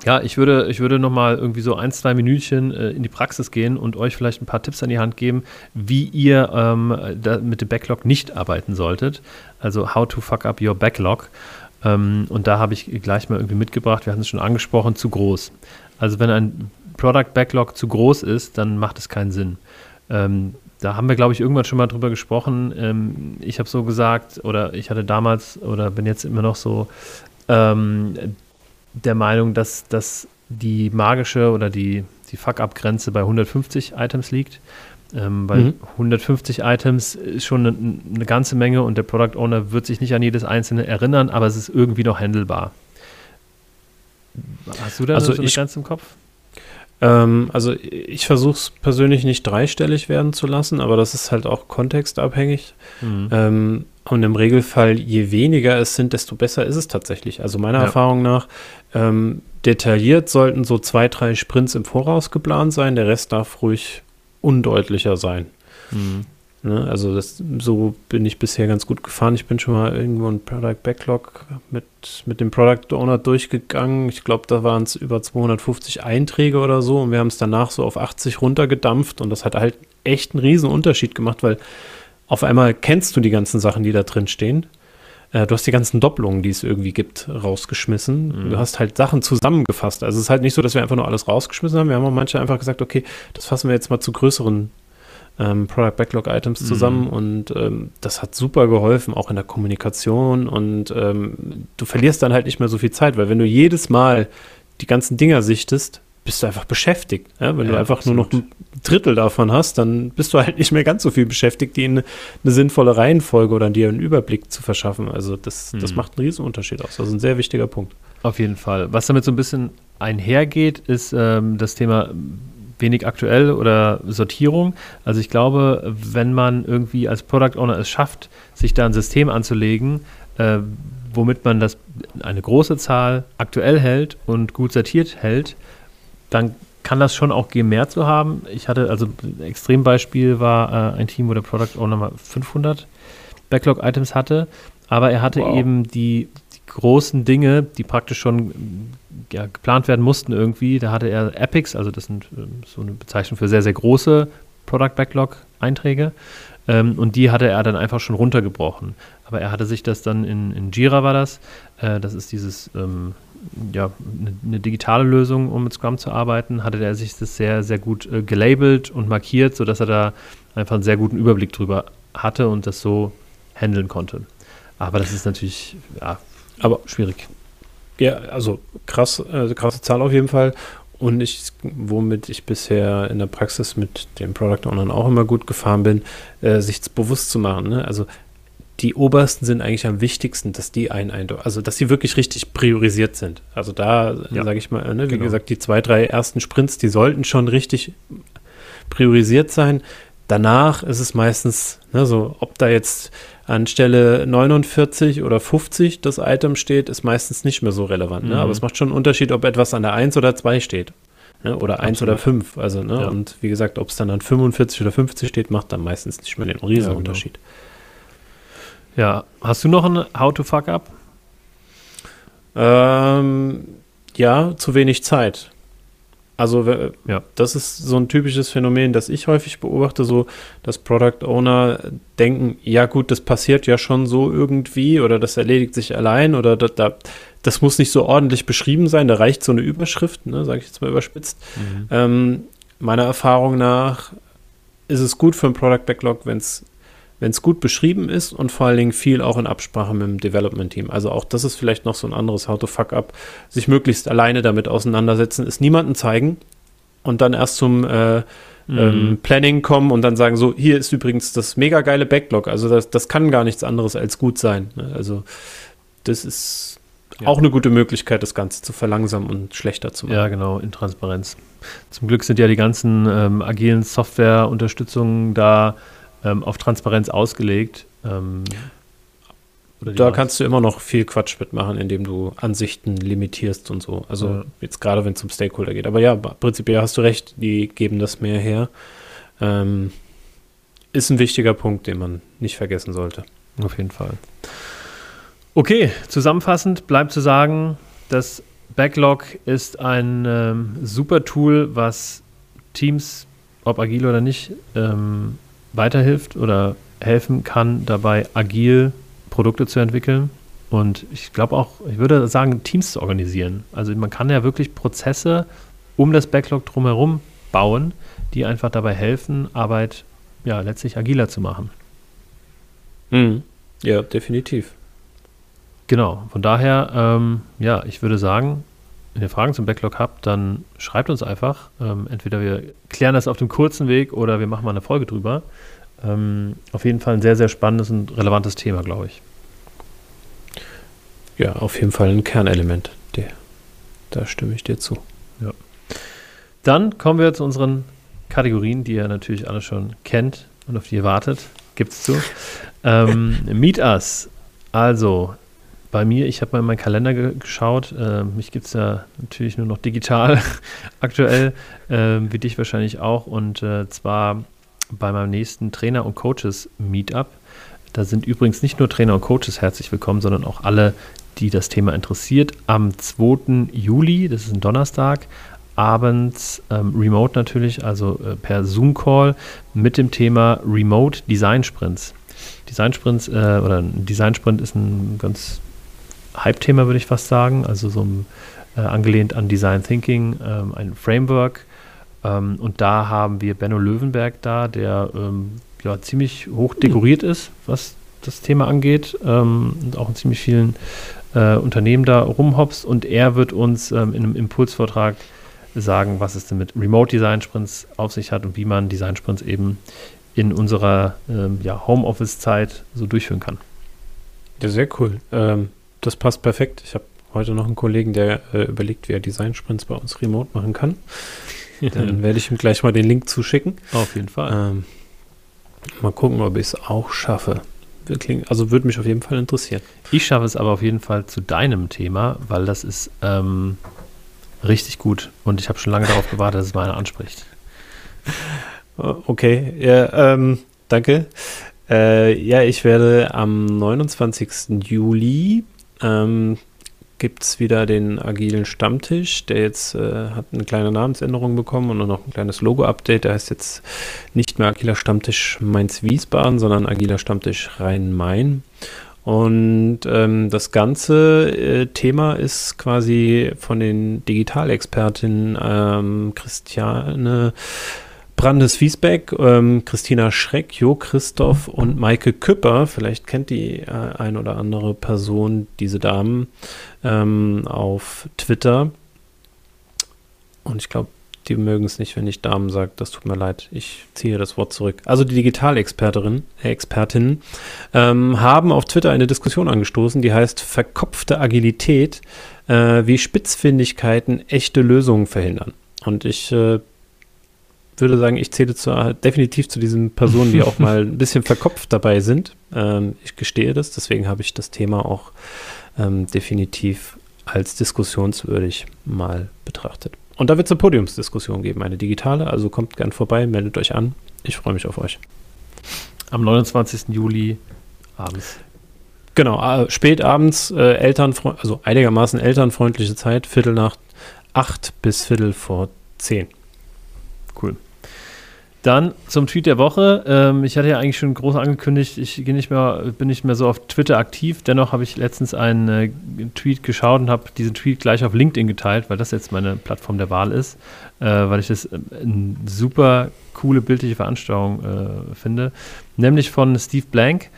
ja, ich würde, ich würde noch mal irgendwie so ein, zwei Minütchen äh, in die Praxis gehen und euch vielleicht ein paar Tipps an die Hand geben, wie ihr ähm, mit dem Backlog nicht arbeiten solltet. Also how to fuck up your backlog. Ähm, und da habe ich gleich mal irgendwie mitgebracht, wir hatten es schon angesprochen, zu groß. Also wenn ein Product Backlog zu groß ist, dann macht es keinen Sinn. Ähm, da haben wir, glaube ich, irgendwann schon mal drüber gesprochen. Ähm, ich habe so gesagt, oder ich hatte damals oder bin jetzt immer noch so ähm, der Meinung, dass, dass die magische oder die, die Fuck-Up-Grenze bei 150 Items liegt. Ähm, weil mhm. 150 Items ist schon eine, eine, ganze Menge und der Product Owner wird sich nicht an jedes einzelne erinnern, aber es ist irgendwie noch handelbar. Hast du da also so eine Grenze im Kopf? Ähm, also ich versuche es persönlich nicht dreistellig werden zu lassen, aber das ist halt auch kontextabhängig. Mhm. Ähm, und im Regelfall, je weniger es sind, desto besser ist es tatsächlich. Also meiner ja. Erfahrung nach, ähm, detailliert sollten so zwei, drei Sprints im Voraus geplant sein, der Rest darf ruhig undeutlicher sein. Mhm. Ne? Also das, so bin ich bisher ganz gut gefahren. Ich bin schon mal irgendwo ein Product Backlog mit, mit dem Product Owner durchgegangen. Ich glaube, da waren es über 250 Einträge oder so und wir haben es danach so auf 80 runtergedampft und das hat halt echt einen riesen Unterschied gemacht, weil auf einmal kennst du die ganzen Sachen, die da drin stehen. Äh, du hast die ganzen Doppelungen, die es irgendwie gibt, rausgeschmissen. Mhm. Du hast halt Sachen zusammengefasst. Also es ist halt nicht so, dass wir einfach nur alles rausgeschmissen haben. Wir haben auch manche einfach gesagt, okay, das fassen wir jetzt mal zu größeren ähm, Product Backlog Items zusammen mhm. und ähm, das hat super geholfen, auch in der Kommunikation und ähm, du verlierst dann halt nicht mehr so viel Zeit, weil wenn du jedes Mal die ganzen Dinger sichtest, bist du einfach beschäftigt. Ja? Wenn ja, du einfach absolut. nur noch ein Drittel davon hast, dann bist du halt nicht mehr ganz so viel beschäftigt, die in eine sinnvolle Reihenfolge oder dir einen Überblick zu verschaffen. Also das, mhm. das macht einen riesen Unterschied aus. Also ein sehr wichtiger Punkt. Auf jeden Fall. Was damit so ein bisschen einhergeht, ist ähm, das Thema wenig aktuell oder Sortierung. Also ich glaube, wenn man irgendwie als Product Owner es schafft, sich da ein System anzulegen, äh, womit man das eine große Zahl aktuell hält und gut sortiert hält, dann kann das schon auch gehen, mehr zu haben. Ich hatte, also ein Extrembeispiel war äh, ein Team, wo der Product Owner mal 500 Backlog-Items hatte, aber er hatte wow. eben die, die großen Dinge, die praktisch schon ja, geplant werden mussten irgendwie, da hatte er Epics, also das sind ähm, so eine Bezeichnung für sehr, sehr große Product Backlog Einträge. Ähm, und die hatte er dann einfach schon runtergebrochen. Aber er hatte sich das dann in, in Jira war das. Äh, das ist dieses, ähm, ja, eine, eine, digitale Lösung, um mit Scrum zu arbeiten, hatte er sich das sehr, sehr gut äh, gelabelt und markiert, sodass er da einfach einen sehr guten Überblick drüber hatte und das so handeln konnte. Aber das ist natürlich ja, aber schwierig. Ja, also krass, äh, krasse Zahl auf jeden Fall. Und ich, womit ich bisher in der Praxis mit den Product Ownern auch immer gut gefahren bin, äh, sich bewusst zu machen. Ne? Also die obersten sind eigentlich am wichtigsten, dass die ein, also dass sie wirklich richtig priorisiert sind. Also da ja. sage ich mal, ne, wie genau. gesagt, die zwei, drei ersten Sprints, die sollten schon richtig priorisiert sein. Danach ist es meistens, ne, so, ob da jetzt an Stelle 49 oder 50 das Item steht, ist meistens nicht mehr so relevant. Ne? Mhm. Aber es macht schon einen Unterschied, ob etwas an der 1 oder 2 steht. Ne? Oder Absolut. 1 oder 5. Also, ne? Ja. Und wie gesagt, ob es dann an 45 oder 50 steht, macht dann meistens nicht mehr den riesen Unterschied. Ja, hast du noch ein How to Fuck Up? Ähm, ja, zu wenig Zeit. Also ja. das ist so ein typisches Phänomen, das ich häufig beobachte, so dass Product Owner denken, ja gut, das passiert ja schon so irgendwie oder das erledigt sich allein oder das, das muss nicht so ordentlich beschrieben sein, da reicht so eine Überschrift, ne, sage ich jetzt mal überspitzt. Mhm. Ähm, meiner Erfahrung nach ist es gut für ein Product Backlog, wenn es wenn es gut beschrieben ist und vor allen Dingen viel auch in Absprache mit dem Development-Team. Also auch das ist vielleicht noch so ein anderes How to Fuck Up, sich möglichst alleine damit auseinandersetzen, es niemandem zeigen und dann erst zum äh, mhm. ähm, Planning kommen und dann sagen, so, hier ist übrigens das mega geile Backlog. Also das, das kann gar nichts anderes als gut sein. Ne? Also das ist ja. auch eine gute Möglichkeit, das Ganze zu verlangsamen und schlechter zu machen. Ja, genau, in Transparenz. Zum Glück sind ja die ganzen ähm, agilen Software-Unterstützungen da ähm, auf Transparenz ausgelegt. Ähm, da kannst du immer noch viel Quatsch mitmachen, indem du Ansichten limitierst und so. Also ja. jetzt gerade, wenn es um Stakeholder geht. Aber ja, prinzipiell hast du recht, die geben das mehr her. Ähm, ist ein wichtiger Punkt, den man nicht vergessen sollte. Auf jeden Fall. Okay, zusammenfassend bleibt zu sagen, das Backlog ist ein ähm, super Tool, was Teams, ob agil oder nicht, ähm, weiterhilft oder helfen kann, dabei agil Produkte zu entwickeln. Und ich glaube auch, ich würde sagen, Teams zu organisieren. Also man kann ja wirklich Prozesse um das Backlog drumherum bauen, die einfach dabei helfen, Arbeit ja letztlich agiler zu machen. Mhm. Ja, definitiv. Genau, von daher, ähm, ja, ich würde sagen, wenn ihr Fragen zum Backlog habt, dann schreibt uns einfach. Ähm, entweder wir klären das auf dem kurzen Weg oder wir machen mal eine Folge drüber. Ähm, auf jeden Fall ein sehr, sehr spannendes und relevantes Thema, glaube ich. Ja, auf jeden Fall ein Kernelement. Der, da stimme ich dir zu. Ja. Dann kommen wir zu unseren Kategorien, die ihr natürlich alle schon kennt und auf die ihr wartet. Gibt es zu. Ähm, Meet Us. Also, bei mir, ich habe mal in meinen Kalender ge geschaut. Äh, mich gibt es ja natürlich nur noch digital aktuell, äh, wie dich wahrscheinlich auch. Und äh, zwar bei meinem nächsten Trainer- und Coaches-Meetup. Da sind übrigens nicht nur Trainer und Coaches herzlich willkommen, sondern auch alle, die das Thema interessiert. Am 2. Juli, das ist ein Donnerstag, abends ähm, remote natürlich, also äh, per Zoom-Call mit dem Thema Remote Design Sprints. Design Sprints äh, oder ein Design Sprint ist ein ganz Hype-Thema, würde ich fast sagen. Also so ein, äh, angelehnt an Design Thinking, ähm, ein Framework. Ähm, und da haben wir Benno Löwenberg da, der ähm, ja, ziemlich hoch dekoriert ist, was das Thema angeht. Ähm, und auch in ziemlich vielen äh, Unternehmen da rumhopst. Und er wird uns ähm, in einem Impulsvortrag sagen, was es denn mit Remote Design Sprints auf sich hat und wie man Design Sprints eben in unserer ähm, ja, Homeoffice-Zeit so durchführen kann. Ja, sehr cool. Ähm, das passt perfekt. Ich habe heute noch einen Kollegen, der äh, überlegt, wie er Design-Sprints bei uns remote machen kann. Dann werde ich ihm gleich mal den Link zuschicken. Auf jeden Fall. Ähm, mal gucken, ob ich es auch schaffe. Also würde mich auf jeden Fall interessieren. Ich schaffe es aber auf jeden Fall zu deinem Thema, weil das ist ähm, richtig gut und ich habe schon lange darauf gewartet, dass es mal einer anspricht. Okay, ja, ähm, danke. Äh, ja, ich werde am 29. Juli ähm, gibt es wieder den agilen Stammtisch, der jetzt äh, hat eine kleine Namensänderung bekommen und noch ein kleines Logo-Update. Der heißt jetzt nicht mehr agiler Stammtisch Mainz-Wiesbaden, sondern agiler Stammtisch Rhein-Main. Und ähm, das ganze äh, Thema ist quasi von den Digitalexpertinnen ähm, Christiane Brandes Fiesbeck, ähm, Christina Schreck, Jo Christoph und Maike Küpper. Vielleicht kennt die äh, ein oder andere Person diese Damen ähm, auf Twitter. Und ich glaube, die mögen es nicht, wenn ich Damen sage. Das tut mir leid. Ich ziehe das Wort zurück. Also die Digitalexpertinnen äh, Expertinnen, ähm, haben auf Twitter eine Diskussion angestoßen, die heißt Verkopfte Agilität, äh, wie Spitzfindigkeiten echte Lösungen verhindern. Und ich äh, würde sagen, ich zähle zu, definitiv zu diesen Personen, die auch mal ein bisschen verkopft dabei sind. Ähm, ich gestehe das, deswegen habe ich das Thema auch ähm, definitiv als diskussionswürdig mal betrachtet. Und da wird es eine Podiumsdiskussion geben, eine digitale, also kommt gern vorbei, meldet euch an. Ich freue mich auf euch. Am 29. Juli abends. Genau, äh, spät abends, äh, Elternfreund, also einigermaßen elternfreundliche Zeit, Viertel nach acht bis Viertel vor zehn. Dann zum Tweet der Woche. Ähm, ich hatte ja eigentlich schon groß angekündigt, ich nicht mehr, bin nicht mehr so auf Twitter aktiv. Dennoch habe ich letztens einen äh, Tweet geschaut und habe diesen Tweet gleich auf LinkedIn geteilt, weil das jetzt meine Plattform der Wahl ist, äh, weil ich das äh, eine super coole bildliche Veranstaltung äh, finde. Nämlich von Steve Blank.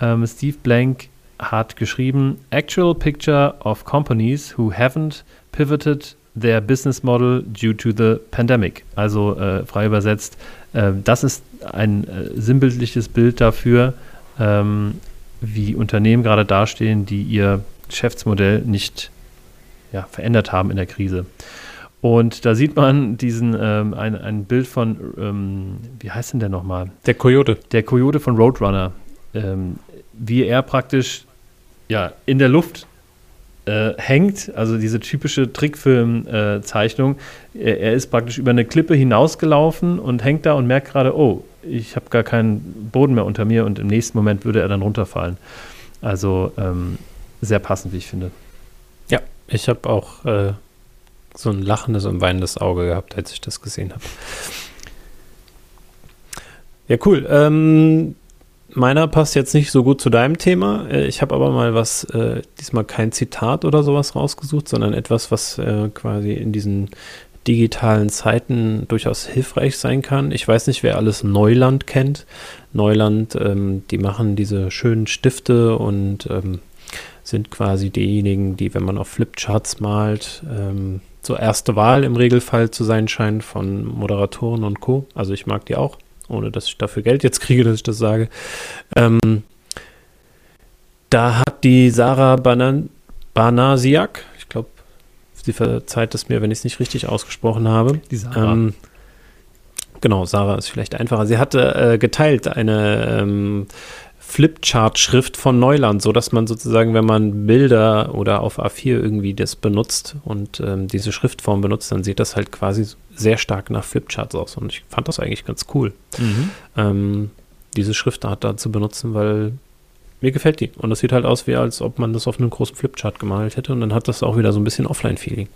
Ähm, Steve Blank hat geschrieben: Actual picture of companies who haven't pivoted their business model due to the pandemic. Also äh, frei übersetzt, äh, das ist ein äh, sinnbildliches Bild dafür, ähm, wie Unternehmen gerade dastehen, die ihr Geschäftsmodell nicht ja, verändert haben in der Krise. Und da sieht man diesen ähm, ein, ein Bild von, ähm, wie heißt denn der nochmal? Der Coyote. Der Coyote von Roadrunner. Ähm, wie er praktisch ja, in der Luft äh, hängt, also diese typische Trickfilm-Zeichnung. Äh, er, er, ist praktisch über eine Klippe hinausgelaufen und hängt da und merkt gerade, oh, ich habe gar keinen Boden mehr unter mir und im nächsten Moment würde er dann runterfallen. Also ähm, sehr passend, wie ich finde. Ja, ich habe auch äh, so ein lachendes und weinendes Auge gehabt, als ich das gesehen habe. Ja, cool. Ähm, meiner passt jetzt nicht so gut zu deinem Thema. Äh, ich habe aber mal was, äh, diesmal kein Zitat oder sowas rausgesucht, sondern etwas, was äh, quasi in diesen digitalen Zeiten durchaus hilfreich sein kann. Ich weiß nicht, wer alles Neuland kennt. Neuland, ähm, die machen diese schönen Stifte und ähm, sind quasi diejenigen, die, wenn man auf Flipcharts malt, ähm, so erste Wahl im Regelfall zu sein scheinen von Moderatoren und Co. Also ich mag die auch ohne dass ich dafür Geld jetzt kriege, dass ich das sage. Ähm, da hat die Sarah Banan Banasiak, ich glaube, sie verzeiht es mir, wenn ich es nicht richtig ausgesprochen habe. Die Sarah. Ähm, genau, Sarah ist vielleicht einfacher. Sie hatte äh, geteilt eine ähm, Flipchart-Schrift von Neuland, sodass man sozusagen, wenn man Bilder oder auf A4 irgendwie das benutzt und ähm, diese Schriftform benutzt, dann sieht das halt quasi sehr stark nach Flipcharts aus. Und ich fand das eigentlich ganz cool, mhm. ähm, diese Schriftart da zu benutzen, weil mir gefällt die. Und das sieht halt aus, wie als ob man das auf einem großen Flipchart gemalt hätte. Und dann hat das auch wieder so ein bisschen Offline-Feeling.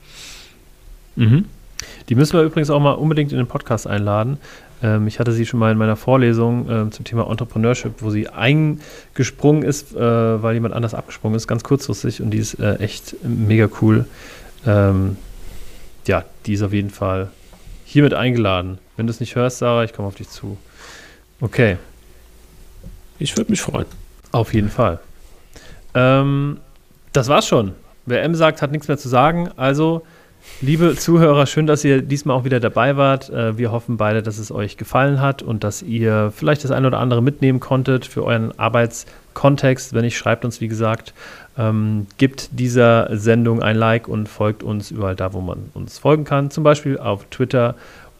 Mhm. Die müssen wir übrigens auch mal unbedingt in den Podcast einladen. Ähm, ich hatte sie schon mal in meiner Vorlesung äh, zum Thema Entrepreneurship, wo sie eingesprungen ist, äh, weil jemand anders abgesprungen ist, ganz kurzfristig und die ist äh, echt mega cool. Ähm, ja, die ist auf jeden Fall hiermit eingeladen. Wenn du es nicht hörst, Sarah, ich komme auf dich zu. Okay. Ich würde mich freuen. Auf jeden Fall. Ähm, das war's schon. Wer M sagt, hat nichts mehr zu sagen. Also Liebe Zuhörer, schön, dass ihr diesmal auch wieder dabei wart. Äh, wir hoffen beide, dass es euch gefallen hat und dass ihr vielleicht das eine oder andere mitnehmen konntet für euren Arbeitskontext. Wenn nicht, schreibt uns, wie gesagt. Ähm, gibt dieser Sendung ein Like und folgt uns überall da, wo man uns folgen kann. Zum Beispiel auf Twitter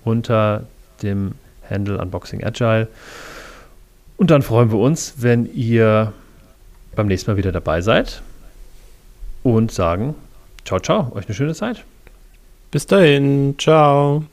unter dem Handle Unboxing Agile. Und dann freuen wir uns, wenn ihr beim nächsten Mal wieder dabei seid und sagen, ciao, ciao, euch eine schöne Zeit. Bis dahin, ciao.